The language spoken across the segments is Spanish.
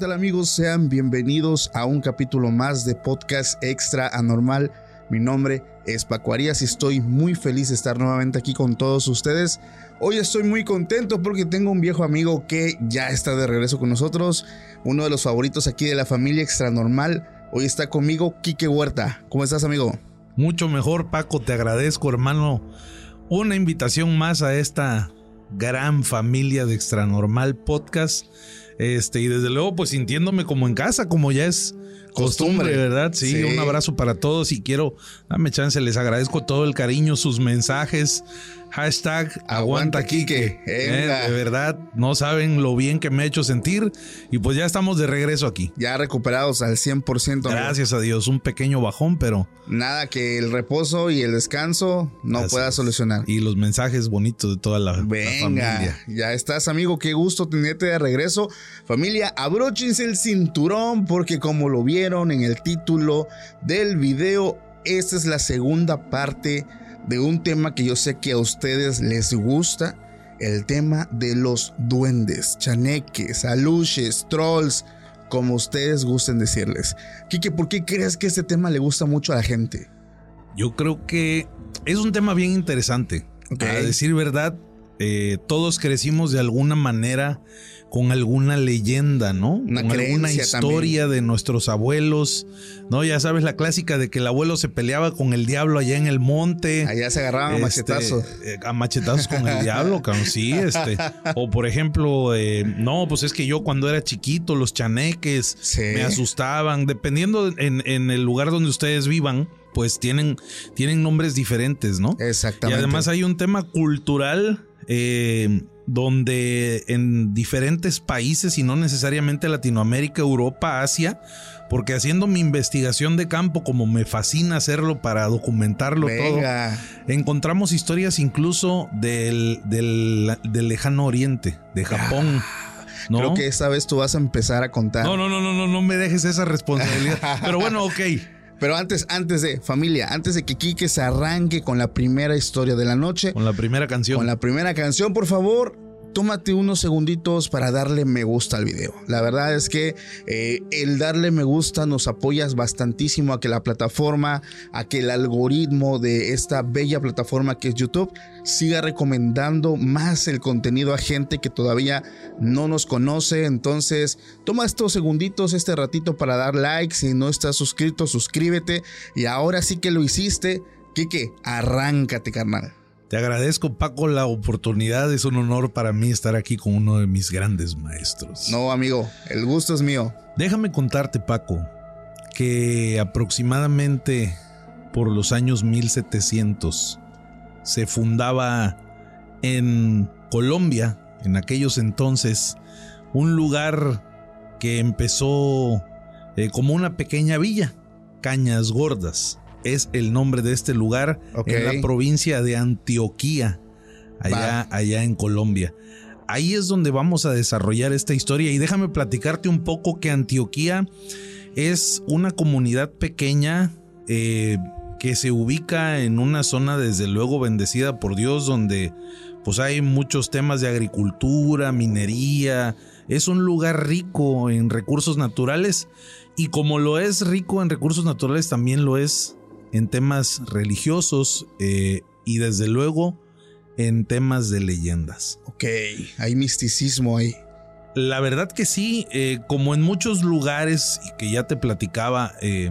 Hola, ¿qué tal amigos? Sean bienvenidos a un capítulo más de Podcast Extra Anormal. Mi nombre es Paco Arias y estoy muy feliz de estar nuevamente aquí con todos ustedes. Hoy estoy muy contento porque tengo un viejo amigo que ya está de regreso con nosotros, uno de los favoritos aquí de la familia Extra Normal. Hoy está conmigo Quique Huerta. ¿Cómo estás, amigo? Mucho mejor, Paco, te agradezco, hermano. Una invitación más a esta gran familia de Extra Normal Podcast. Este, y desde luego, pues sintiéndome como en casa, como ya es costumbre, ¿verdad? Sí, un abrazo para todos y quiero, dame chance, les agradezco todo el cariño, sus mensajes, Hashtag aguanta Quique. Eh, de verdad, no saben lo bien que me ha hecho sentir. Y pues ya estamos de regreso aquí. Ya recuperados al 100%. Gracias a Dios, un pequeño bajón, pero... Nada que el reposo y el descanso no pueda solucionar. Y los mensajes bonitos de toda la, Venga, familia. Ya estás, amigo. Qué gusto tenerte de regreso. Familia, abróchense el cinturón porque como lo vieron en el título del video, esta es la segunda parte de un tema que yo sé que a ustedes les gusta, el tema de los duendes, chaneques, aluches, trolls, como ustedes gusten decirles. Kike, ¿por qué crees que este tema le gusta mucho a la gente? Yo creo que es un tema bien interesante. A decir verdad, eh, todos crecimos de alguna manera con alguna leyenda, ¿no? Una con alguna historia de nuestros abuelos, ¿no? Ya sabes la clásica de que el abuelo se peleaba con el diablo allá en el monte. Allá se agarraban a este, machetazos. Eh, a machetazos con el diablo, cabrón, sí, este. O por ejemplo, eh, no, pues es que yo cuando era chiquito, los chaneques me asustaban, dependiendo en, en el lugar donde ustedes vivan pues tienen, tienen nombres diferentes, ¿no? Exactamente. Y además hay un tema cultural eh, donde en diferentes países y no necesariamente Latinoamérica, Europa, Asia, porque haciendo mi investigación de campo, como me fascina hacerlo para documentarlo todo, encontramos historias incluso del, del, lejano oriente, de Japón. Ah, ¿no? Creo que esta vez tú vas a empezar a contar. No, no, no, no, no, no me dejes esa responsabilidad. Pero bueno, ok. Pero antes, antes de, familia, antes de que Quique se arranque con la primera historia de la noche. Con la primera canción. Con la primera canción, por favor, tómate unos segunditos para darle me gusta al video. La verdad es que eh, el darle me gusta nos apoyas bastantísimo a que la plataforma, a que el algoritmo de esta bella plataforma que es YouTube siga recomendando más el contenido a gente que todavía no nos conoce. Entonces, toma estos segunditos, este ratito para dar like. Si no estás suscrito, suscríbete. Y ahora sí que lo hiciste. Kike, arráncate, carnal. Te agradezco, Paco, la oportunidad. Es un honor para mí estar aquí con uno de mis grandes maestros. No, amigo, el gusto es mío. Déjame contarte, Paco, que aproximadamente por los años 1700 se fundaba en Colombia, en aquellos entonces, un lugar que empezó eh, como una pequeña villa, Cañas Gordas es el nombre de este lugar en la provincia de Antioquía, allá, allá en Colombia. Ahí es donde vamos a desarrollar esta historia y déjame platicarte un poco que Antioquía es una comunidad pequeña eh, que se ubica en una zona desde luego bendecida por Dios donde pues hay muchos temas de agricultura, minería, es un lugar rico en recursos naturales y como lo es rico en recursos naturales también lo es en temas religiosos eh, y desde luego en temas de leyendas. Ok, hay misticismo ahí. La verdad que sí, eh, como en muchos lugares y que ya te platicaba, eh,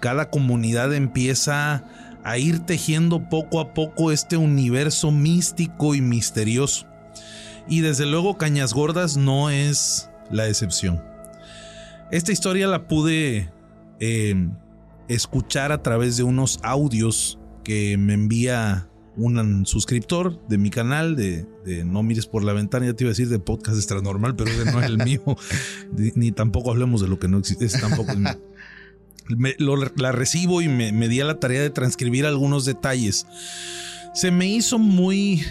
cada comunidad empieza a ir tejiendo poco a poco este universo místico y misterioso. Y desde luego Cañas Gordas no es la excepción. Esta historia la pude escuchar a través de unos audios que me envía un suscriptor de mi canal de, No Mires por la Ventana, ya te iba a decir de podcast extra normal, pero ese no es el mío, ni, tampoco hablemos de lo que no existe, ese tampoco es mío. la recibo y me, me di a la tarea de transcribir algunos detalles. Se me hizo muy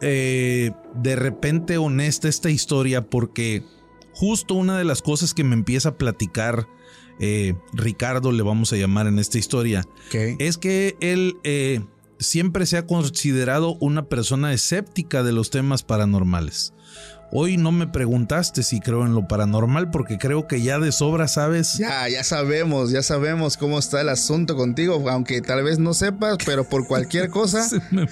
eh, de repente honesta esta historia porque justo una de las cosas que me empieza a platicar eh, Ricardo le vamos a llamar en esta historia, es que él eh, siempre se ha considerado una persona escéptica de los temas paranormales. Hoy no me preguntaste si creo en lo paranormal porque creo que ya de sobra sabes. Ya, ya sabemos, ya sabemos cómo está el asunto contigo, aunque tal vez no sepas, pero por cualquier cosa. me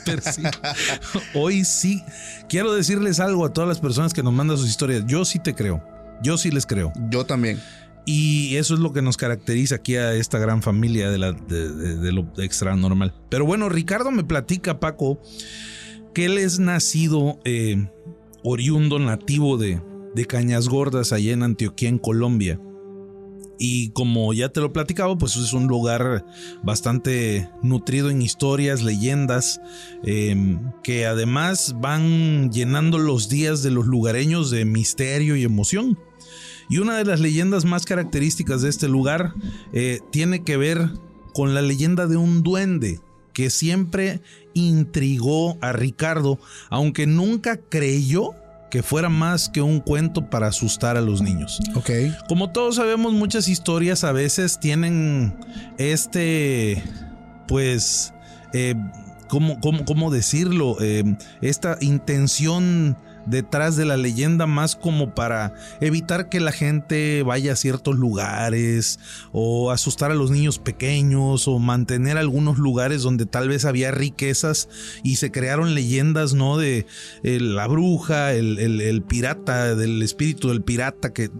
Hoy sí, quiero decirles algo a todas las personas que nos mandan sus historias. Yo sí te creo, yo sí les creo. Yo también. Y eso es lo que nos caracteriza aquí a esta gran familia de, lo extra normal. Pero bueno, Ricardo me platica, Paco, que él es nacido eh, oriundo nativo de, de Cañas Gordas, allá en Antioquia, en Colombia. Y como ya te lo platicaba, pues es un lugar bastante nutrido en historias, leyendas, em, que además van llenando los días de los lugareños de misterio y emoción. Y una de las leyendas más características de este lugar eh, tiene que ver con la leyenda de un duende que siempre intrigó a Ricardo, aunque nunca creyó que fuera más que un cuento para asustar a los niños. Ok. Como todos sabemos, muchas historias a veces tienen este, pues, eh, ¿cómo, cómo, decirlo? Eh, esta intención detrás de la leyenda más como para evitar que la gente vaya a ciertos lugares o asustar a los niños pequeños o mantener algunos lugares donde tal vez había riquezas y se crearon leyendas, ¿no? De eh, la bruja, el, pirata, del espíritu del pirata, que eh,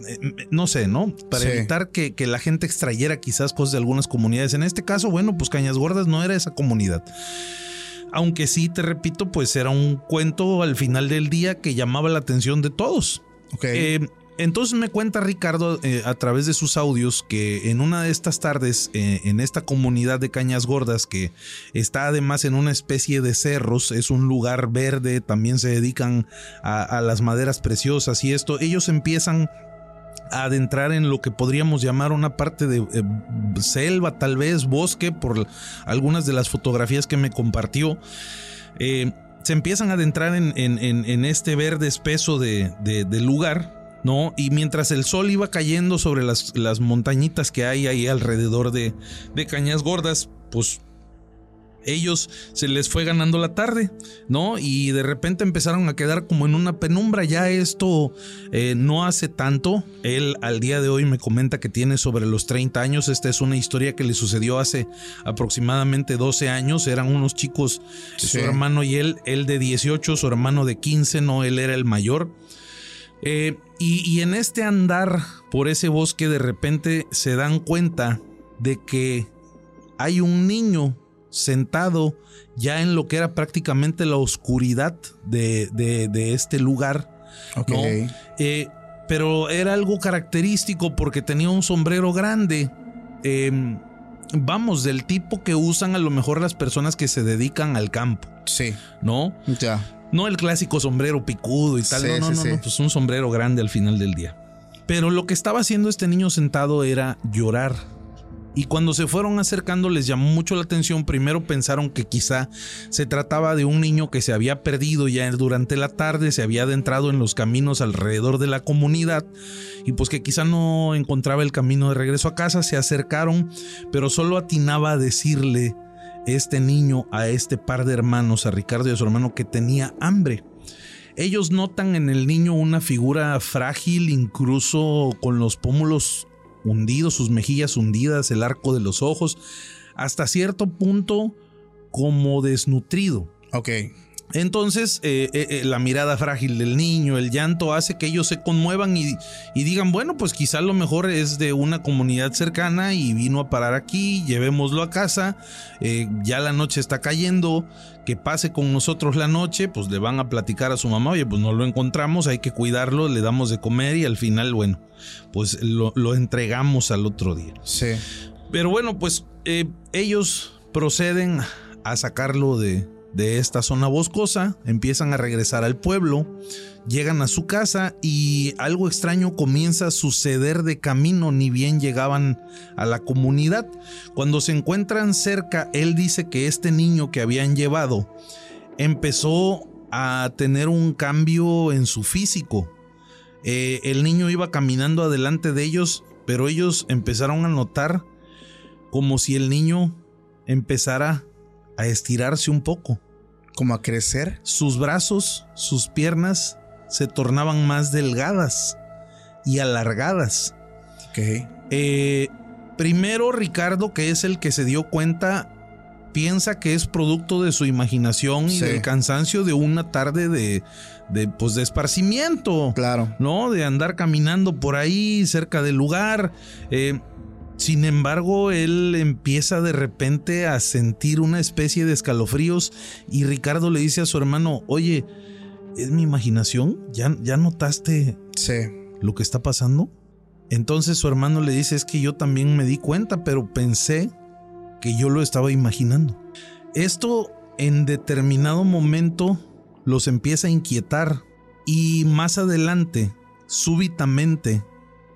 no sé, ¿no? Para evitar que, que la gente extrayera quizás cosas de algunas comunidades. En este caso, bueno, pues Cañas Gordas no era esa comunidad. Aunque sí, te repito, pues era un cuento al final del día que llamaba la atención de todos. Eh, entonces me cuenta Ricardo eh, a través de sus audios que en una de estas tardes, eh, en esta comunidad de Cañas Gordas, que está además en una especie de cerros, es un lugar verde, también se dedican a, a las maderas preciosas y esto, ellos empiezan adentrar en lo que podríamos llamar una parte de eh, selva, tal vez bosque, por algunas de las fotografías que me compartió. Eh, se empiezan a adentrar en, este verde espeso de, lugar, ¿no? Y mientras el sol iba cayendo sobre las, las montañitas que hay ahí alrededor de, de Cañas Gordas, pues ellos se les fue ganando la tarde, ¿no? Y de repente empezaron a quedar como en una penumbra. Ya esto eh, no hace tanto. Él al día de hoy me comenta que tiene sobre los 30 años. Esta es una historia que le sucedió hace aproximadamente 12 años. Eran unos chicos, su hermano y él, él de 18, su hermano de 15, no, él era el mayor. Eh, y, y en este andar por ese bosque de repente se dan cuenta de que hay un niño sentado ya en lo que era prácticamente la oscuridad de, este lugar. Eh, pero era algo característico porque tenía un sombrero grande. Em, vamos, del tipo que usan a lo mejor las personas que se dedican al campo. Sí. ¿No? Ya. No el clásico sombrero picudo y tal. no, no, no, pues un sombrero grande al final del día. Pero lo que estaba haciendo este niño sentado era llorar y cuando se fueron acercando les llamó mucho la atención. Primero pensaron que quizá se trataba de un niño que se había perdido ya durante la tarde, se había adentrado en los caminos alrededor de la comunidad y pues que quizá no encontraba el camino de regreso a casa. Se acercaron, pero solo atinaba a decirle este niño a este par de hermanos, a Ricardo y a su hermano, que tenía hambre. Ellos notan en el niño una figura frágil, incluso con los pómulos hundido, sus mejillas hundidas, el arco de los ojos, hasta cierto punto como desnutrido. Ok. Entonces, eh, eh, eh, la mirada frágil del niño, el llanto hace que ellos se conmuevan y, digan, bueno, pues quizá lo mejor es de una comunidad cercana y vino a parar aquí, llevémoslo a casa, ya la noche está cayendo, que pase con nosotros la noche, pues le van a platicar a su mamá, oye, pues no lo encontramos, hay que cuidarlo, le damos de comer y al final, bueno, pues lo, lo entregamos al otro día. Sí. Pero bueno, pues ellos proceden a sacarlo de de esta zona boscosa, empiezan a regresar al pueblo, llegan a su casa y algo extraño comienza a suceder de camino, ni bien llegaban a la comunidad. Cuando se encuentran cerca, él dice que este niño que habían llevado empezó a tener un cambio en su físico. Eh, el niño iba caminando adelante de ellos, pero ellos empezaron a notar como si el niño empezara a estirarse un poco. ¿Como a crecer? Sus brazos, sus piernas se tornaban más delgadas y alargadas. Ok. Eh, primero Ricardo, que es el que se dio cuenta, piensa que es producto de su imaginación y del cansancio de una tarde de, de, pues, de esparcimiento. Claro. ¿no? De andar caminando por ahí cerca del lugar. Eh, sin embargo, él empieza de repente a sentir una especie de escalofríos y Ricardo le dice a su hermano, oye, ¿es mi imaginación? ¿Ya, ya notaste Sí. lo que está pasando? Entonces su hermano le dice, es que yo también me di cuenta, pero pensé que yo lo estaba imaginando. Esto en determinado momento los empieza a inquietar y más adelante, súbitamente,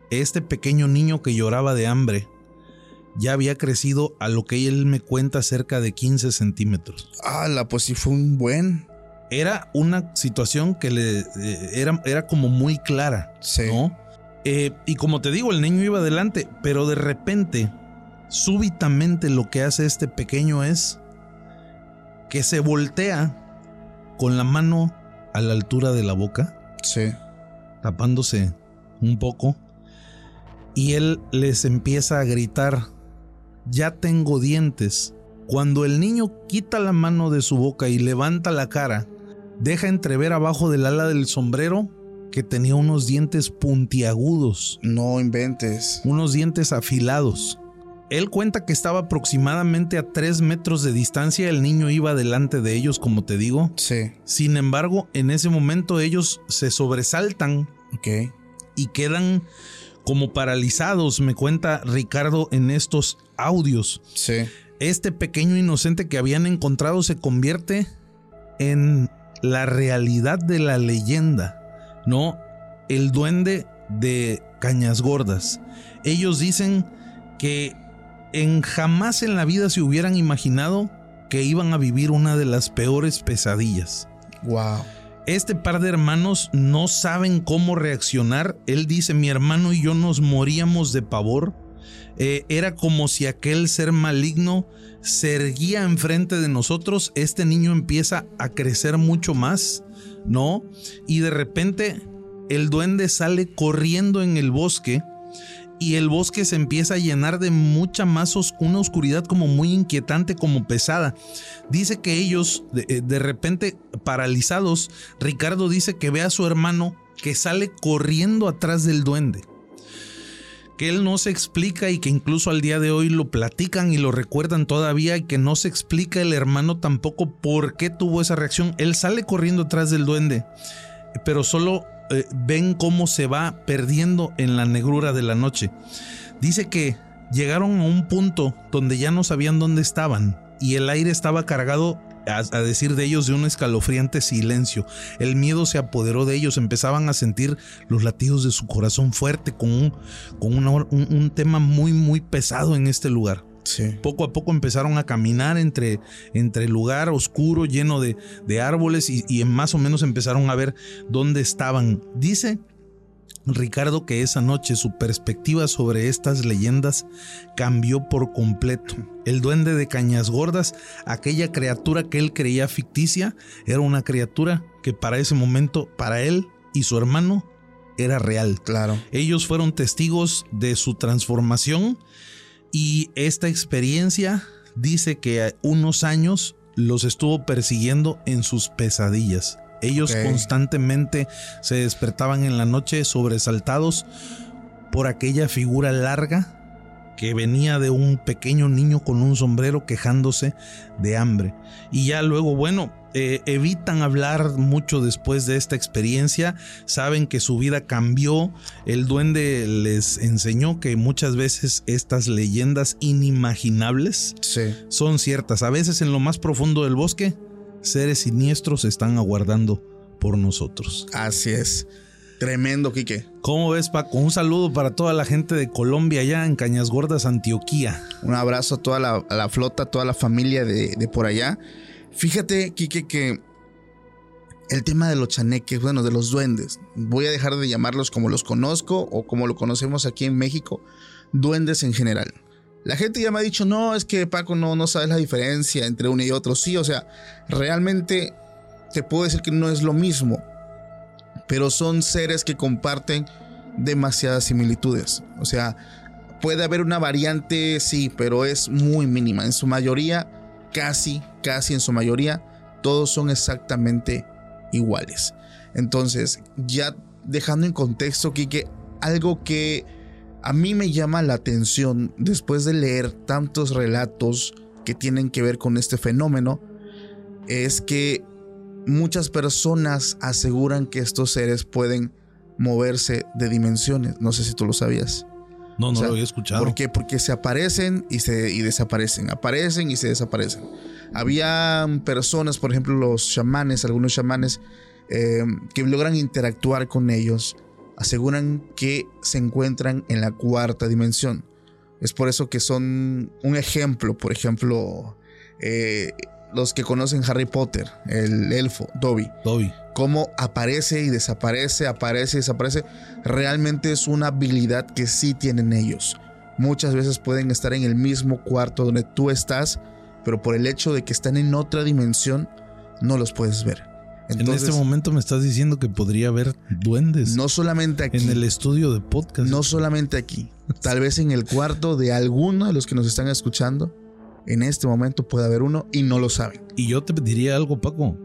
este pequeño niño que lloraba de hambre ya había crecido a lo que él me cuenta cerca de 15 centímetros. Ah, pues sí fue un buen. Era una situación que le eh, era, era como muy clara. Sí. ¿no? Eh, y como te digo, el niño iba adelante, pero de repente, súbitamente lo que hace este pequeño es que se voltea con la mano a la altura de la boca, Sí. tapándose un poco, y él les empieza a gritar, ya tengo dientes. Cuando el niño quita la mano de su boca y levanta la cara, deja entrever abajo del ala del sombrero que tenía unos dientes puntiagudos, No inventes. unos dientes afilados. Él cuenta que estaba aproximadamente a 3 metros de distancia, el niño iba delante de ellos, como te digo. Sí. Sin embargo, en ese momento ellos se sobresaltan Ok. y quedan como paralizados, me cuenta Ricardo en estos audios. Sí. Este pequeño inocente que habían encontrado se convierte en la realidad de la leyenda, ¿no? El duende de Cañas Gordas. Ellos dicen que en jamás en la vida se hubieran imaginado que iban a vivir una de las peores pesadillas. Wow. Este par de hermanos no saben cómo reaccionar. Él dice, mi hermano y yo nos moríamos de pavor. Eh, era como si aquel ser maligno se erguía enfrente de nosotros. Este niño empieza a crecer mucho más, ¿no? Y de repente el duende sale corriendo en el bosque y el bosque se empieza a llenar de mucha más una oscuridad como muy inquietante, como pesada. Dice que ellos, eh, de repente paralizados, Ricardo dice que ve a su hermano que sale corriendo atrás del duende. Que él no se explica y que incluso al día de hoy lo platican y lo recuerdan todavía y que no se explica el hermano tampoco por qué tuvo esa reacción. Él sale corriendo atrás del duende, pero solo eh, ven cómo se va perdiendo en la negrura de la noche. Dice que llegaron a un punto donde ya no sabían dónde estaban y el aire estaba cargado, a, a decir de ellos, de un escalofriante silencio. El miedo se apoderó de ellos, empezaban a sentir los latidos de su corazón fuerte con un, con una- un- un tema muy, muy pesado en este lugar. Sí. Poco a poco empezaron a caminar entre, entre el lugar oscuro lleno de, de árboles y, y más o menos empezaron a ver dónde estaban. Dice Ricardo que esa noche su perspectiva sobre estas leyendas cambió por completo. El duende de Cañas Gordas, aquella criatura que él creía ficticia, era una criatura que para ese momento, para él y su hermano, era real. Claro. Ellos fueron testigos de su transformación y esta experiencia dice que a unos años los estuvo persiguiendo en sus pesadillas. Ellos constantemente se despertaban en la noche sobresaltados por aquella figura larga que venía de un pequeño niño con un sombrero quejándose de hambre. Y ya luego, bueno, eh, evitan hablar mucho después de esta experiencia, saben que su vida cambió, el duende les enseñó que muchas veces estas leyendas inimaginables Sí. son ciertas. A veces en lo más profundo del bosque, seres siniestros están aguardando por nosotros. Así es. Tremendo, Quique. ¿Cómo ves, Paco? Un saludo para toda la gente de Colombia, allá en Cañas Gordas, Antioquía. Un abrazo a toda la, a la flota, a toda la familia de, de por allá. Fíjate, Quique, que el tema de los chaneques, bueno, de los duendes, voy a dejar de llamarlos como los conozco o como lo conocemos aquí en México, duendes en general. La gente ya me ha dicho, no, es que Paco no, no sabes la diferencia entre uno y otro. Sí, o sea, realmente te puedo decir que no es lo mismo, pero son seres que comparten demasiadas similitudes. O sea, puede haber una variante, sí, pero es muy mínima. En su mayoría, casi, casi en su mayoría, todos son exactamente iguales. Entonces, ya dejando en contexto, que algo que a mí me llama la atención después de leer tantos relatos que tienen que ver con este fenómeno es que muchas personas aseguran que estos seres pueden moverse de dimensiones. No sé si tú lo sabías. No, no lo había escuchado. ¿Por qué? Porque se aparecen y, se, y desaparecen, aparecen y se desaparecen. Había personas, por ejemplo, los chamanes, algunos chamanes, eh, que logran interactuar con ellos aseguran que se encuentran en la cuarta dimensión. Es por eso que son un ejemplo, por ejemplo, eh, los que conocen Harry Potter, el elfo, Dobby. Dobby. Cómo aparece y desaparece, aparece y desaparece. Realmente es una habilidad que sí tienen ellos. Muchas veces pueden estar en el mismo cuarto donde tú estás, pero por el hecho de que están en otra dimensión, no los puedes ver en este momento me estás diciendo que podría haber duendes. No solamente aquí. En el estudio de podcast. No solamente aquí. Tal vez en el cuarto de alguno de los que nos están escuchando. En este momento puede haber uno y no lo saben. Y yo te diría algo, Paco.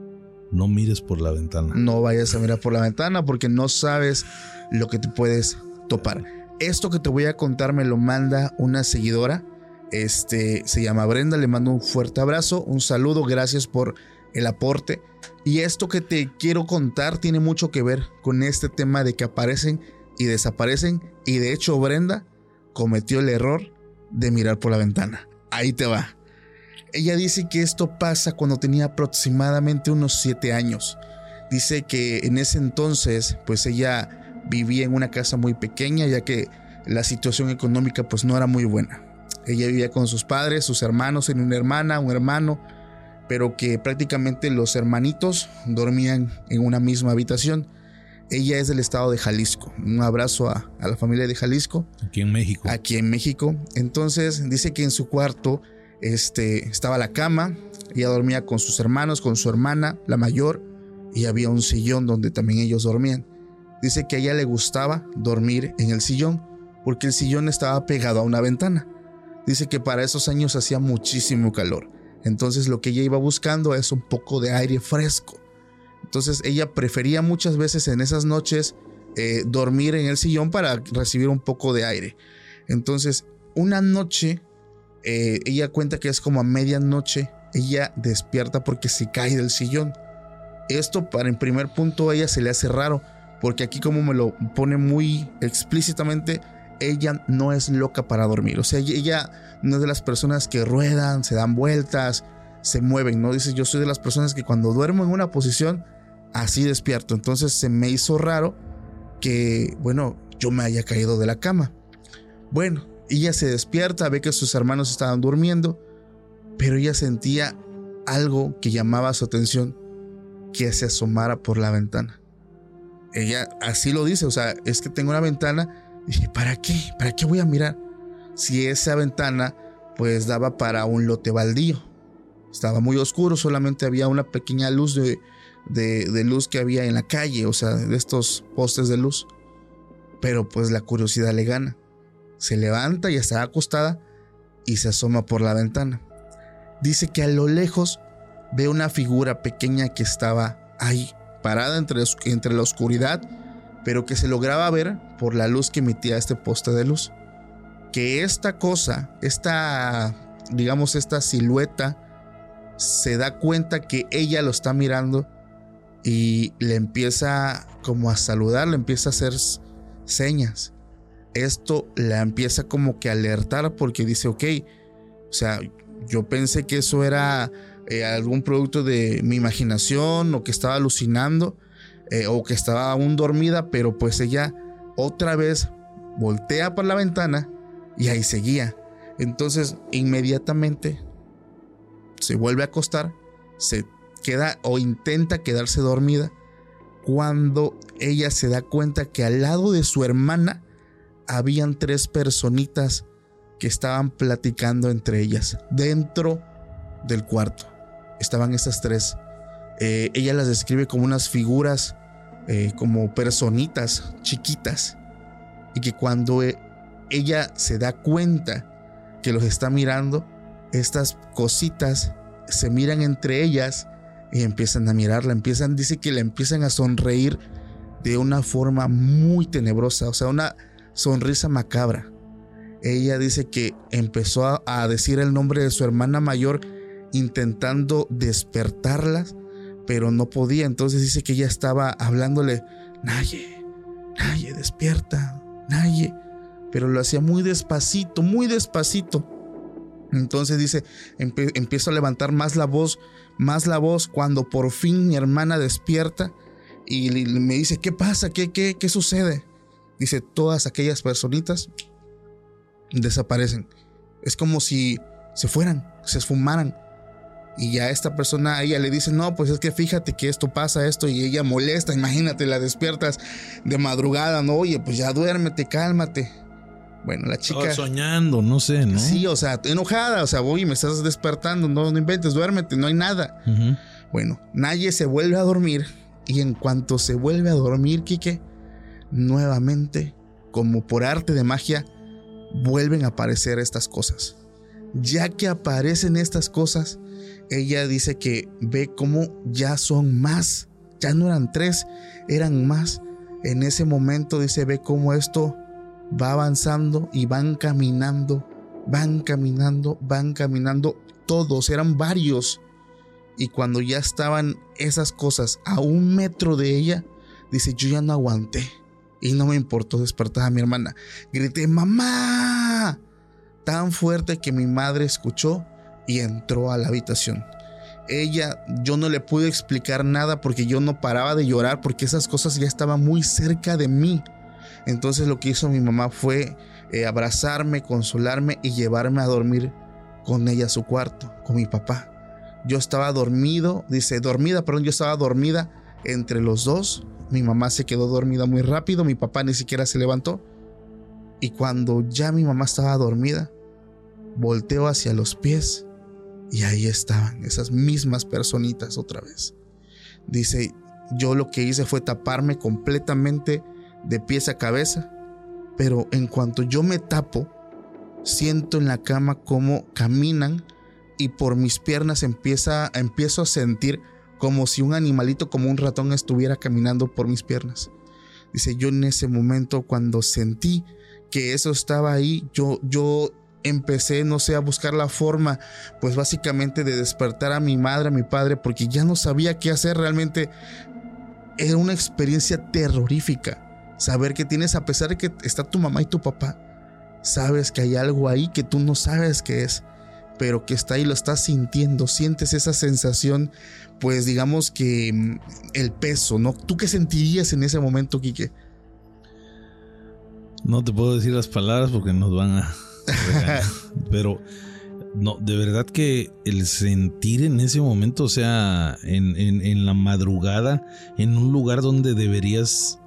No mires por la ventana. No vayas a mirar por la ventana porque no sabes lo que te puedes topar. Esto que te voy a contar me lo manda una seguidora. Este se llama Brenda. Le mando un fuerte abrazo, un saludo. Gracias por el aporte. Y esto que te quiero contar tiene mucho que ver con este tema de que aparecen y desaparecen. Y de hecho Brenda cometió el error de mirar por la ventana. Ahí te va. Ella dice que esto pasa cuando tenía aproximadamente unos 7 años. Dice que en ese entonces pues ella vivía en una casa muy pequeña ya que la situación económica pues no era muy buena. Ella vivía con sus padres, sus hermanos, en una hermana, un hermano pero que prácticamente los hermanitos dormían en una misma habitación. Ella es del estado de Jalisco. Un abrazo a, la familia de Jalisco. Aquí en México. Aquí en México. Entonces dice que en su cuarto este, estaba la cama. Ella dormía con sus hermanos, con su hermana, la mayor, y había un sillón donde también ellos dormían. Dice que a ella le gustaba dormir en el sillón porque el sillón estaba pegado a una ventana. Dice que para esos años hacía muchísimo calor. Entonces lo que ella iba buscando es un poco de aire fresco. Entonces ella prefería muchas veces en esas noches eh, dormir en el sillón para recibir un poco de aire. Entonces una noche, eh, ella cuenta que es como a medianoche, ella despierta porque se cae del sillón. Esto para en primer punto a ella se le hace raro, porque aquí como me lo pone muy explícitamente, ella no es loca para dormir. O sea, ella no es de las personas que ruedan, se dan vueltas, se mueven, ¿no? Dice, yo soy de las personas que cuando duermo en una posición, así despierto. Entonces se me hizo raro que, bueno, yo me haya caído de la cama. Bueno, ella se despierta, ve que sus hermanos estaban durmiendo, pero ella sentía algo que llamaba su atención, que se asomara por la ventana. Ella así lo dice, o sea, es que tengo una ventana dije, ¿para qué? ¿Para qué voy a mirar? Si esa ventana pues daba para un lote baldío. Estaba muy oscuro, solamente había una pequeña luz de, de, luz que había en la calle, o sea, de estos postes de luz. Pero pues la curiosidad le gana. Se levanta y está acostada y se asoma por la ventana. Dice que a lo lejos ve una figura pequeña que estaba ahí, parada entre, entre la oscuridad pero que se lograba ver por la luz que emitía este poste de luz. Que esta cosa, esta, digamos, esta silueta, se da cuenta que ella lo está mirando y le empieza como a saludar, le empieza a hacer señas. Esto la empieza como que a alertar porque dice, ok, o sea, yo pensé que eso era eh, algún producto de mi imaginación o que estaba alucinando, eh, o que estaba aún dormida, pero pues ella otra vez voltea por la ventana y ahí seguía. Entonces inmediatamente se vuelve a acostar, se queda o intenta quedarse dormida cuando ella se da cuenta que al lado de su hermana habían tres personitas que estaban platicando entre ellas dentro del cuarto. Estaban estas tres. Eh, ella las describe como unas figuras, eh, como personitas chiquitas. Y que cuando eh, ella se da cuenta que los está mirando, estas cositas se miran entre ellas y empiezan a mirarla. Empiezan, dice que le empiezan a sonreír de una forma muy tenebrosa, o sea, una sonrisa macabra. Ella dice que empezó a, decir el nombre de su hermana mayor intentando despertarlas, pero no podía. Entonces dice que ella estaba hablándole, Naye, Naye, despierta, Naye. Pero lo hacía muy despacito, muy despacito. Entonces dice, empiezo a levantar más la voz, más la voz, cuando por fin mi hermana despierta y me dice, ¿qué pasa? ¿Qué, qué, qué sucede? Dice, todas aquellas personitas desaparecen. Es como si se fueran, se esfumaran. Y ya esta persona, a ella le dice, no, pues es que fíjate que esto pasa, esto, y ella molesta, imagínate, la despiertas de madrugada, no, oye, pues ya duérmete, cálmate. Bueno, la chica... soñando, no sé, ¿no? Sí, o sea, enojada, o sea, voy me estás despertando, no, no inventes, duérmete, no hay nada. Bueno, nadie se vuelve a dormir, y en cuanto se vuelve a dormir, Quique, nuevamente, como por arte de magia, vuelven a aparecer estas cosas. Ya que aparecen estas cosas, ella dice que ve cómo ya son más, ya no eran tres, eran más. En ese momento dice, ve cómo esto va avanzando y van caminando, van caminando, van caminando, todos, eran varios. Y cuando ya estaban esas cosas a un metro de ella, dice, yo ya no aguanté y no me importó despertar a mi hermana. Grité, mamá, tan fuerte que mi madre escuchó y entró a la habitación. Ella, yo no le pude explicar nada porque yo no paraba de llorar porque esas cosas ya estaban muy cerca de mí. Entonces lo que hizo mi mamá fue eh, abrazarme, consolarme y llevarme a dormir con ella a su cuarto, con mi papá. Yo estaba dormido, dice, dormida, perdón, yo estaba dormida entre los dos mi mamá se quedó dormida muy rápido, mi papá ni siquiera se levantó. Y cuando ya mi mamá estaba dormida, volteó hacia los pies y ahí estaban esas mismas personitas otra vez. Dice, yo lo que hice fue taparme completamente de pies a cabeza, pero en cuanto yo me tapo, siento en la cama cómo caminan y por mis piernas empieza, empiezo a sentir como si un animalito como un ratón estuviera caminando por mis piernas. Dice, yo en ese momento cuando sentí que eso estaba ahí, yo, yo empecé, no sé, a buscar la forma, pues básicamente de despertar a mi madre, a mi padre, porque ya no sabía qué hacer realmente. Era una experiencia terrorífica. Saber que tienes, a pesar de que está tu mamá y tu papá, sabes que hay algo ahí que tú no sabes qué es pero que está ahí, lo estás sintiendo, sientes esa sensación, pues digamos que mm, el peso, ¿no? ¿Tú qué sentirías en ese momento, Quique? No te puedo decir las palabras porque nos van a... pero no, de verdad que el sentir en ese momento, o sea, en, en la madrugada, en un lugar donde deberías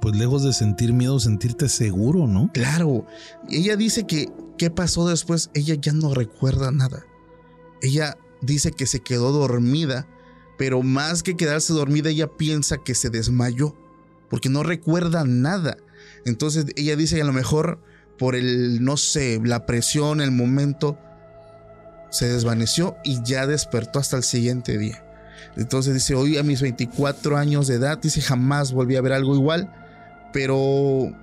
pues lejos de sentir miedo, sentirte seguro, ¿no? Claro. Ella dice que ¿Qué pasó después? Ella ya no recuerda nada. Ella dice que se quedó dormida, pero más que quedarse dormida, ella piensa que se desmayó, porque no recuerda nada. Entonces ella dice que a lo mejor por el, no sé, la presión, el momento, se desvaneció y ya despertó hasta el siguiente día. Entonces dice, hoy a mis 24 años de edad, dice, jamás volví a ver algo igual, pero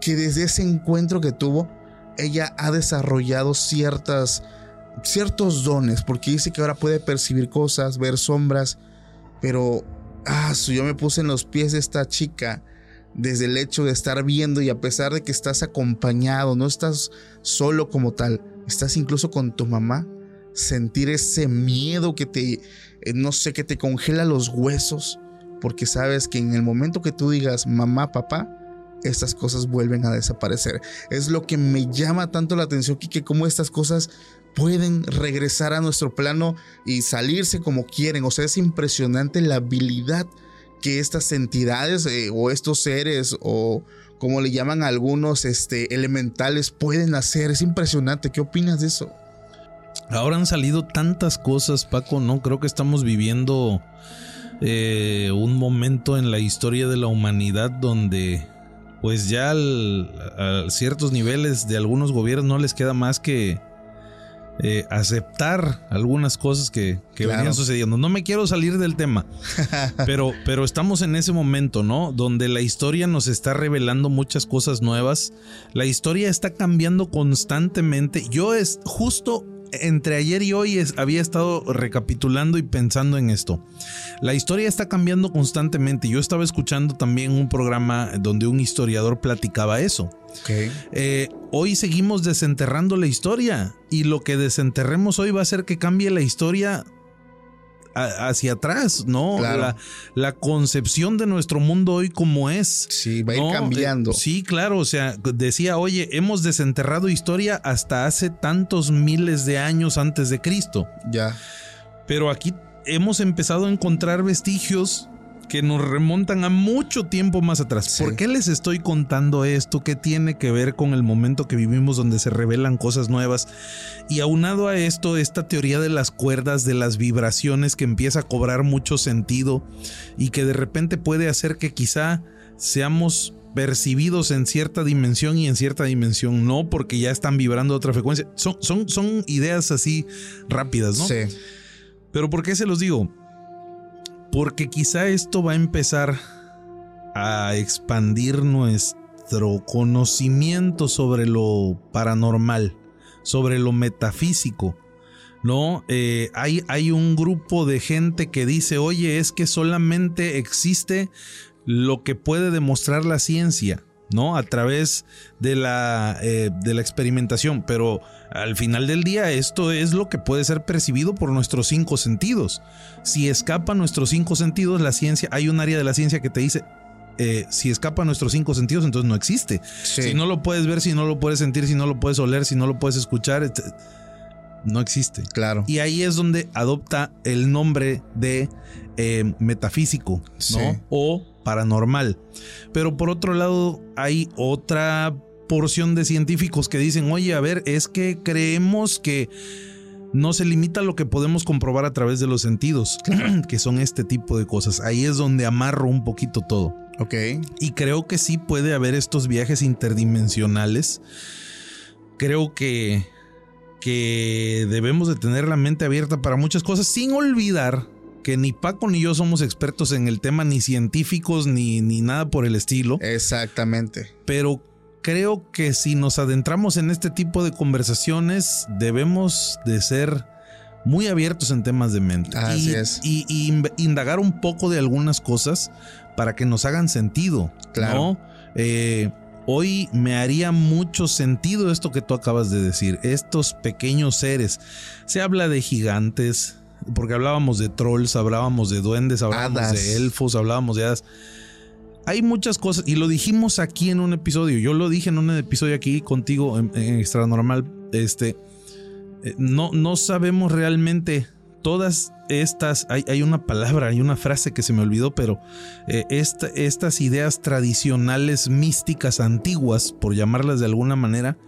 que desde ese encuentro que tuvo, ella ha desarrollado ciertas, ciertos dones, porque dice que ahora puede percibir cosas, ver sombras, pero ah, yo me puse en los pies de esta chica desde el hecho de estar viendo y a pesar de que estás acompañado, no estás solo como tal, estás incluso con tu mamá, sentir ese miedo que te, eh, no sé, que te congela los huesos, porque sabes que en el momento que tú digas mamá, papá, estas cosas vuelven a desaparecer. Es lo que me llama tanto la atención, que cómo estas cosas pueden regresar a nuestro plano y salirse como quieren. O sea, es impresionante la habilidad que estas entidades eh, o estos seres o como le llaman algunos este, elementales pueden hacer. Es impresionante. ¿Qué opinas de eso? Ahora han salido tantas cosas, Paco, ¿no? Creo que estamos viviendo eh, un momento en la historia de la humanidad donde pues ya a ciertos niveles de algunos gobiernos no les queda más que eh, aceptar algunas cosas que, venían sucediendo. No me quiero salir del tema, pero, pero estamos en ese momento, ¿no? Donde la historia nos está revelando muchas cosas nuevas. La historia está cambiando constantemente. Yo es justo entre ayer y hoy había estado recapitulando y pensando en esto. La historia está cambiando constantemente. Yo estaba escuchando también un programa donde un historiador platicaba eso. Eh, hoy seguimos desenterrando la historia y lo que desenterremos hoy va a hacer que cambie la historia hacia atrás, ¿no? La, concepción de nuestro mundo hoy como es. Sí, va a ir cambiando. sí, claro, o sea, decía, oye, hemos desenterrado historia hasta hace tantos miles de años antes de Cristo. Ya. Pero aquí hemos empezado a encontrar vestigios que nos remontan a mucho tiempo más atrás. ¿Por qué les estoy contando esto? ¿Qué tiene que ver con el momento que vivimos donde se revelan cosas nuevas? Y aunado a esto, esta teoría de las cuerdas, de las vibraciones que empieza a cobrar mucho sentido y que de repente puede hacer que quizá seamos percibidos en cierta dimensión y en cierta dimensión no, porque ya están vibrando a otra frecuencia. Son, son, son ideas así rápidas, ¿no? Sí. Pero ¿por qué se los digo? Porque quizá esto va a empezar a expandir nuestro conocimiento sobre lo paranormal, sobre lo metafísico. ¿no? Eh, hay, un grupo de gente que dice, oye, es que solamente existe lo que puede demostrar la ciencia. ¿no? A través de la, eh, de la experimentación. Pero al final del día esto es lo que puede ser percibido por nuestros cinco sentidos. Si escapa nuestros cinco sentidos, la ciencia, hay un área de la ciencia que te dice, eh, si escapa nuestros cinco sentidos, entonces no existe. Si no lo puedes ver, si no lo puedes sentir, si no lo puedes oler, si no lo puedes escuchar, no existe. Claro. Y ahí es donde adopta el nombre de eh, metafísico, ¿no? O paranormal. Pero por otro lado, hay otra porción de científicos que dicen, oye, a ver, es que creemos que no se limita a lo que podemos comprobar a través de los sentidos, que son este tipo de cosas. Ahí es donde amarro un poquito todo. Ok. Y creo que sí puede haber estos viajes interdimensionales. Creo que, que debemos de tener la mente abierta para muchas cosas sin olvidar que ni Paco ni yo somos expertos en el tema, ni científicos, ni, ni nada por el estilo. Exactamente. Pero creo que si nos adentramos en este tipo de conversaciones, debemos de ser muy abiertos en temas de mente. Así y, es. Y, indagar un poco de algunas cosas para que nos hagan sentido. Claro. Eh, hoy me haría mucho sentido esto que tú acabas de decir. Estos pequeños seres. Se habla de gigantes, porque hablábamos de trolls, hablábamos de duendes, hablábamos de elfos, hablábamos de hadas. Hay muchas cosas, y lo dijimos aquí en un episodio. Yo lo dije en un episodio aquí contigo en, Extra Normal. Este. Eh, no, no sabemos realmente todas estas. Hay, hay, una palabra, hay una frase que se me olvidó, pero eh, estas ideas tradicionales místicas antiguas, por llamarlas de alguna manera,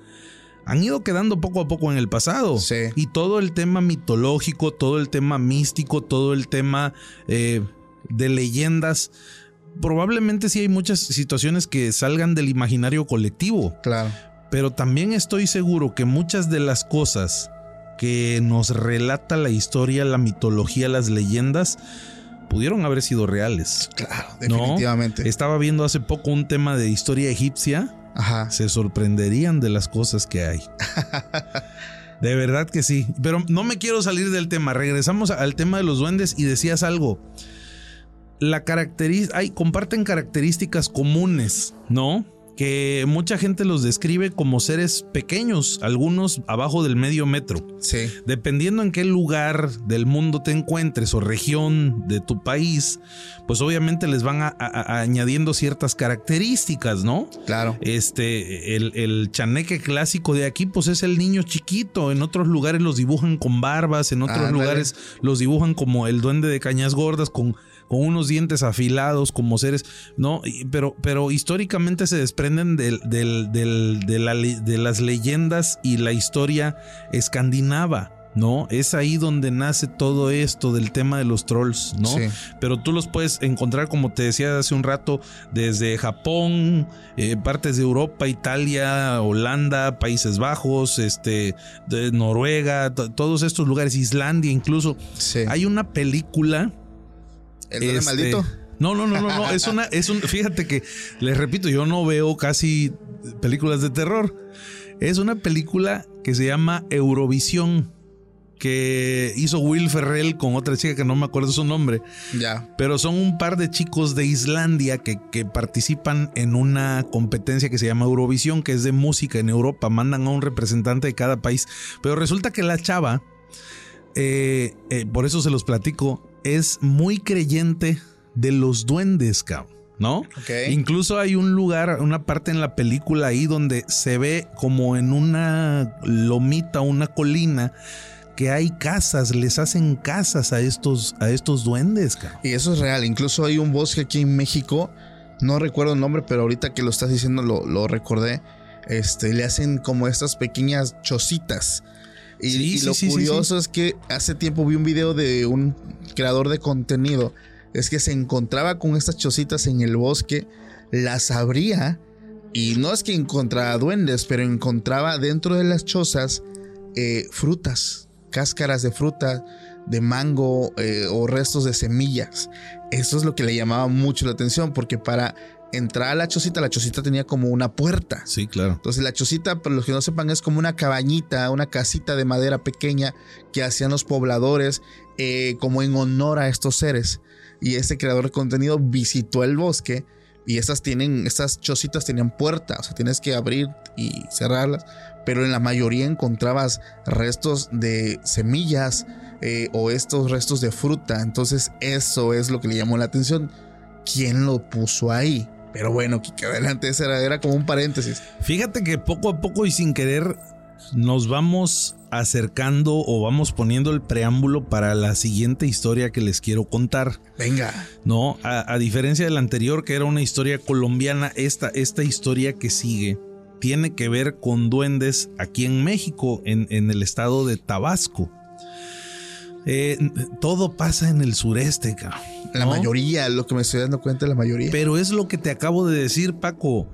han ido quedando poco a poco en el pasado. Y todo el tema mitológico, todo el tema místico, todo el tema eh, de leyendas, probablemente sí hay muchas situaciones que salgan del imaginario colectivo. Claro. Pero también estoy seguro que muchas de las cosas que nos relata la historia, la mitología, las leyendas, pudieron haber sido reales. Claro, definitivamente. Estaba viendo hace poco un tema de historia egipcia se sorprenderían de las cosas que hay. de verdad que sí. Pero no me quiero salir del tema. Regresamos al tema de los duendes y decías algo. La característica, hay, comparten características comunes, ¿no? que mucha gente los describe como seres pequeños, algunos abajo del medio metro. Sí. Dependiendo en qué lugar del mundo te encuentres o región de tu país, pues obviamente les van añadiendo ciertas características, ¿no? Claro. Este, el, chaneque clásico de aquí, pues es el niño chiquito. En otros lugares los dibujan con barbas, en otros lugares los dibujan como el duende de cañas gordas con con unos dientes afilados como seres, ¿no? Pero, pero históricamente se desprenden de, de las leyendas y la historia escandinava. ¿no? Es ahí donde nace todo esto del tema de los trolls, ¿no? Pero tú los puedes encontrar, como te decía hace un rato, desde Japón, eh, partes de Europa, Italia, Holanda, Países Bajos, este, de Noruega, todos estos lugares, Islandia incluso. Hay una película. ¿El este, maldito? No, no, no, no, no. Es una, es un. Fíjate que les repito, yo no veo casi películas de terror. Es una película que se llama Eurovisión que hizo Will Ferrell con otra chica que no me acuerdo su nombre. Ya. Pero son un par de chicos de Islandia que, participan en una competencia que se llama Eurovisión, que es de música en Europa. Mandan a un representante de cada país. Pero resulta que la chava, eh, eh, por eso se los platico, es muy creyente de los duendes, cabrón. ¿no? Incluso hay un lugar, una parte en la película ahí donde se ve como en una lomita, una colina, que hay casas, les hacen casas a estos, a estos duendes. Y eso es real. Incluso hay un bosque aquí en México, no recuerdo el nombre, pero ahorita que lo estás diciendo lo, recordé. Este, le hacen como estas pequeñas chocitas. Y, lo curioso es que hace tiempo vi un video de un creador de contenido. Es que se encontraba con estas chocitas en el bosque, las abría y no es que encontraba duendes, pero encontraba dentro de las chozas eh, frutas cáscaras de fruta, de mango eh, o restos de semillas. Eso es lo que le llamaba mucho la atención porque para entrar a la chocita, la chocita tenía como una puerta. Sí, claro. Entonces la chocita, para los que no sepan, es como una cabañita, una casita de madera pequeña que hacían los pobladores eh, como en honor a estos seres. Y este creador de contenido visitó el bosque y estas tienen, estas chocitas tenían puerta, o sea, tienes que abrir y cerrarlas pero en la mayoría encontrabas restos de semillas eh, o estos restos de fruta. Entonces eso es lo que le llamó la atención. ¿Quién lo puso ahí? Pero bueno, que adelante, era, era como un paréntesis. Fíjate que poco a poco y sin querer nos vamos acercando o vamos poniendo el preámbulo para la siguiente historia que les quiero contar. Venga. No, a, diferencia de la anterior que era una historia colombiana, esta, esta historia que sigue tiene que ver con duendes aquí en México, en, el estado de Tabasco. Eh, todo pasa en el sureste, cabrón. La mayoría, lo que me estoy dando cuenta, la mayoría. Pero es lo que te acabo de decir, Paco.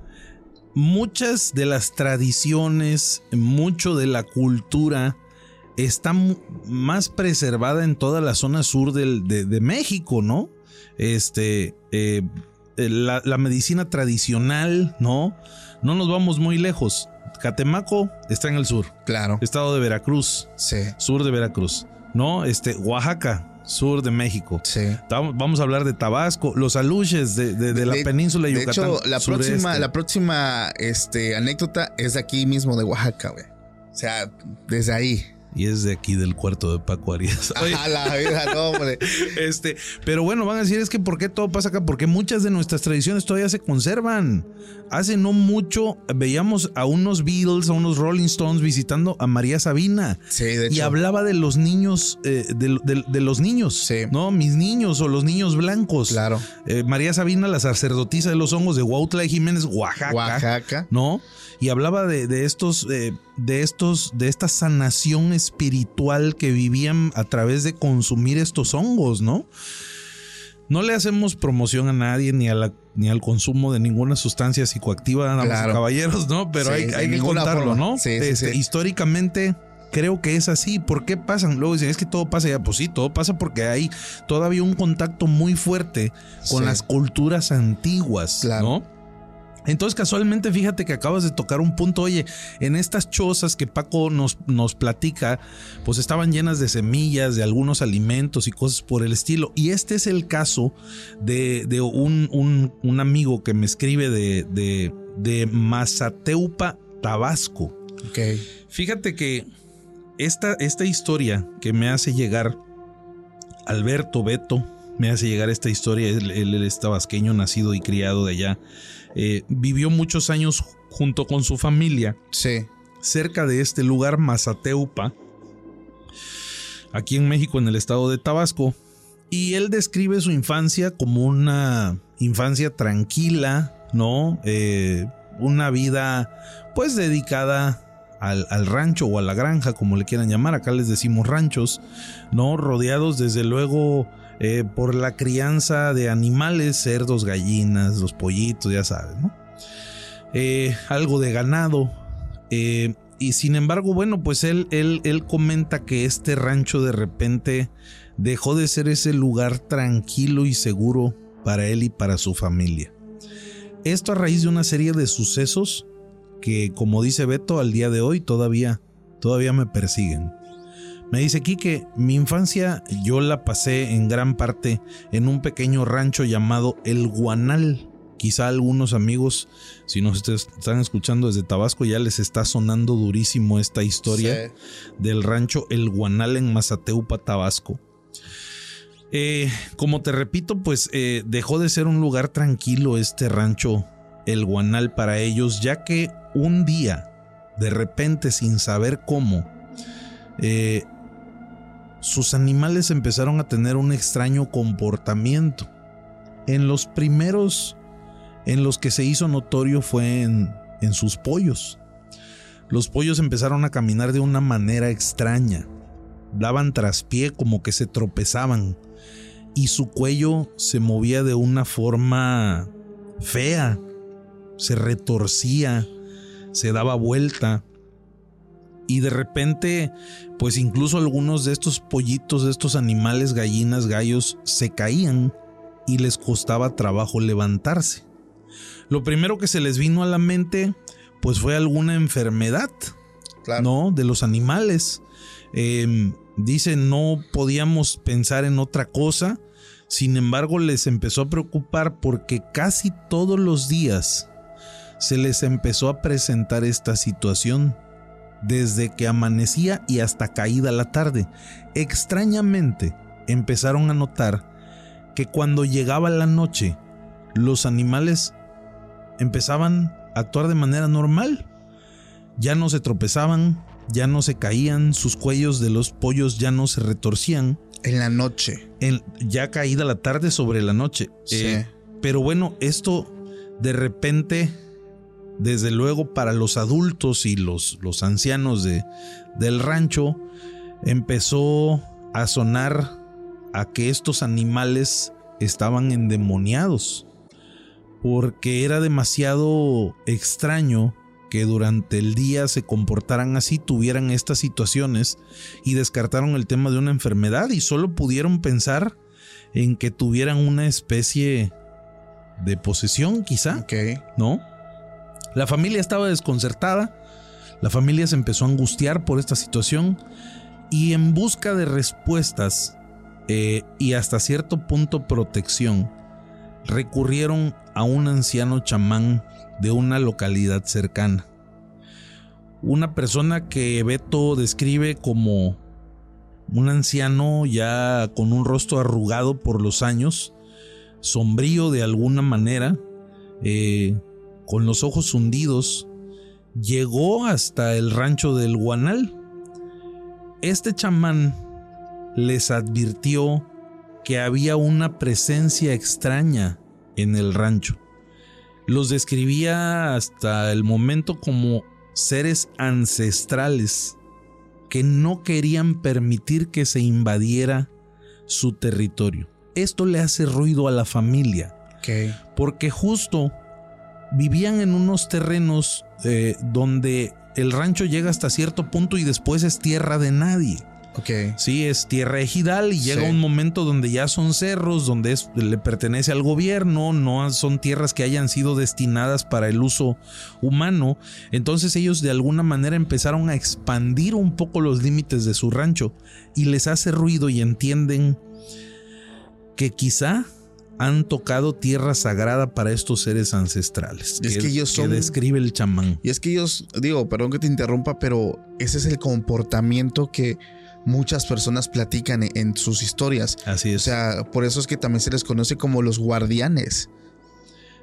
Muchas de las tradiciones, mucho de la cultura está más preservada en toda la zona sur de, México, ¿no? Este, eh, la, la medicina tradicional, ¿no? No nos vamos muy lejos. Catemaco está en el sur. Claro. Estado de Veracruz. Sí. Sur de Veracruz. ¿No? Este, Oaxaca, sur de México. Sí. Vamos a hablar de Tabasco, los aluches de, la península de Yucatán. De hecho, la próxima, la próxima este, anécdota es de aquí mismo, de Oaxaca, güey. O sea, desde ahí. Y es de aquí del cuarto de Paco Arias. A la vida, no, hombre. Este, pero bueno, van a decir, es que ¿por qué todo pasa acá? Porque muchas de nuestras tradiciones todavía se conservan. Hace no mucho veíamos a unos Beatles, a unos Rolling Stones visitando a María Sabina. Sí, de hecho. Y hablaba de los niños, eh, de, los niños. Sí. ¿No? Mis niños o los niños blancos. Claro. Eh, María Sabina, la sacerdotisa de los hongos de Huautla de Jiménez, Oaxaca. Oaxaca. ¿No? Y hablaba de, estos, eh, de estos, de esta sanación espiritual que vivían a través de consumir estos hongos, ¿no? No le hacemos promoción a nadie ni, a la, ni al consumo de ninguna sustancia psicoactiva, a caballeros, ¿no? Pero hay, que contarlo, ¿no? Este, históricamente creo que es así. ¿Por qué pasan? Luego dicen, es que todo pasa ya. Pues sí, todo pasa porque hay todavía un contacto muy fuerte con las culturas antiguas, ¿no? Entonces, casualmente, fíjate que acabas de tocar un punto. Oye, en estas chozas que Paco nos, nos platica, pues estaban llenas de semillas, de algunos alimentos y cosas por el estilo. Y este es el caso de, un, amigo que me escribe de, de, de Mazateupa, Tabasco. Ok. Fíjate que esta, esta historia que me hace llegar Alberto Beto, me hace llegar esta historia. Él, él, es tabasqueño, nacido y criado de allá. Eh, vivió muchos años junto con su familia. Sí. Cerca de este lugar, Mazateupa, aquí en México, en el estado de Tabasco. Y él describe su infancia como una infancia tranquila, ¿no? Eh, una vida pues dedicada al, rancho o a la granja, como le quieran llamar, acá les decimos ranchos, ¿no? Rodeados desde luego eh, por la crianza de animales, cerdos, gallinas, los pollitos, ya sabes. Eh, algo de ganado. Eh, y sin embargo, bueno, pues él, él, él comenta que este rancho de repente dejó de ser ese lugar tranquilo y seguro para él y para su familia. Esto a raíz de una serie de sucesos que, como dice Beto, al día de hoy todavía, todavía me persiguen. Me dice aquí que mi infancia yo la pasé en gran parte en un pequeño rancho llamado El Guanal. Quizá algunos amigos, si nos están escuchando desde Tabasco, ya les está sonando durísimo esta historia del rancho El Guanal en Mazateupa, Tabasco. Eh, como te repito, pues eh, dejó de ser un lugar tranquilo este rancho El Guanal para ellos, ya que un día, de repente, sin saber cómo, eh, sus animales empezaron a tener un extraño comportamiento. En los primeros en los que se hizo notorio fue en, sus pollos. Los pollos empezaron a caminar de una manera extraña. Daban traspié como que se tropezaban y su cuello se movía de una forma fea. Se retorcía, se daba vuelta y de repente, pues incluso algunos de estos pollitos, de estos animales, gallinas, gallos, se caían y les costaba trabajo levantarse. Lo primero que se les vino a la mente, pues fue alguna enfermedad, ¿no? De los animales. Eh, dicen, no podíamos pensar en otra cosa. Sin embargo, les empezó a preocupar porque casi todos los días se les empezó a presentar esta situación desde que amanecía y hasta caída la tarde. Extrañamente, empezaron a notar que cuando llegaba la noche, los animales empezaban a actuar de manera normal. Ya no se tropezaban, ya no se caían, sus cuellos de los pollos ya no se retorcían. En la noche. En, ya caída la tarde sobre la noche. Eh, pero bueno, esto de repente desde luego para los adultos y los, los ancianos de, del rancho, empezó a sonar a que estos animales estaban endemoniados, porque era demasiado extraño que durante el día se comportaran así, tuvieran estas situaciones y descartaron el tema de una enfermedad y solo pudieron pensar en que tuvieran una especie de posesión quizá, ¿no? La familia estaba desconcertada, la familia se empezó a angustiar por esta situación y en busca de respuestas eh, y hasta cierto punto protección, recurrieron a un anciano chamán de una localidad cercana. Una persona que Beto describe como un anciano ya con un rostro arrugado por los años, sombrío de alguna manera, eh, con los ojos hundidos, llegó hasta el rancho del Guanal. Este chamán les advirtió que había una presencia extraña en el rancho. Los describía hasta el momento como seres ancestrales que no querían permitir que se invadiera su territorio. Esto le hace ruido a la familia. Porque justo vivían en unos terrenos eh, donde el rancho llega hasta cierto punto y después es tierra de nadie. Ok. Sí, es tierra ejidal y llega un momento donde ya son cerros, donde le pertenece al gobierno, no son tierras que hayan sido destinadas para el uso humano. Entonces ellos de alguna manera empezaron a expandir un poco los límites de su rancho y les hace ruido y entienden que quizá han tocado tierra sagrada para estos seres ancestrales. Y es que, ellos son. Que describe el chamán. Y es que ellos, digo, perdón que te interrumpa, pero ese es el comportamiento que muchas personas platican en sus historias. Así es. O sea, por eso es que también se les conoce como los guardianes.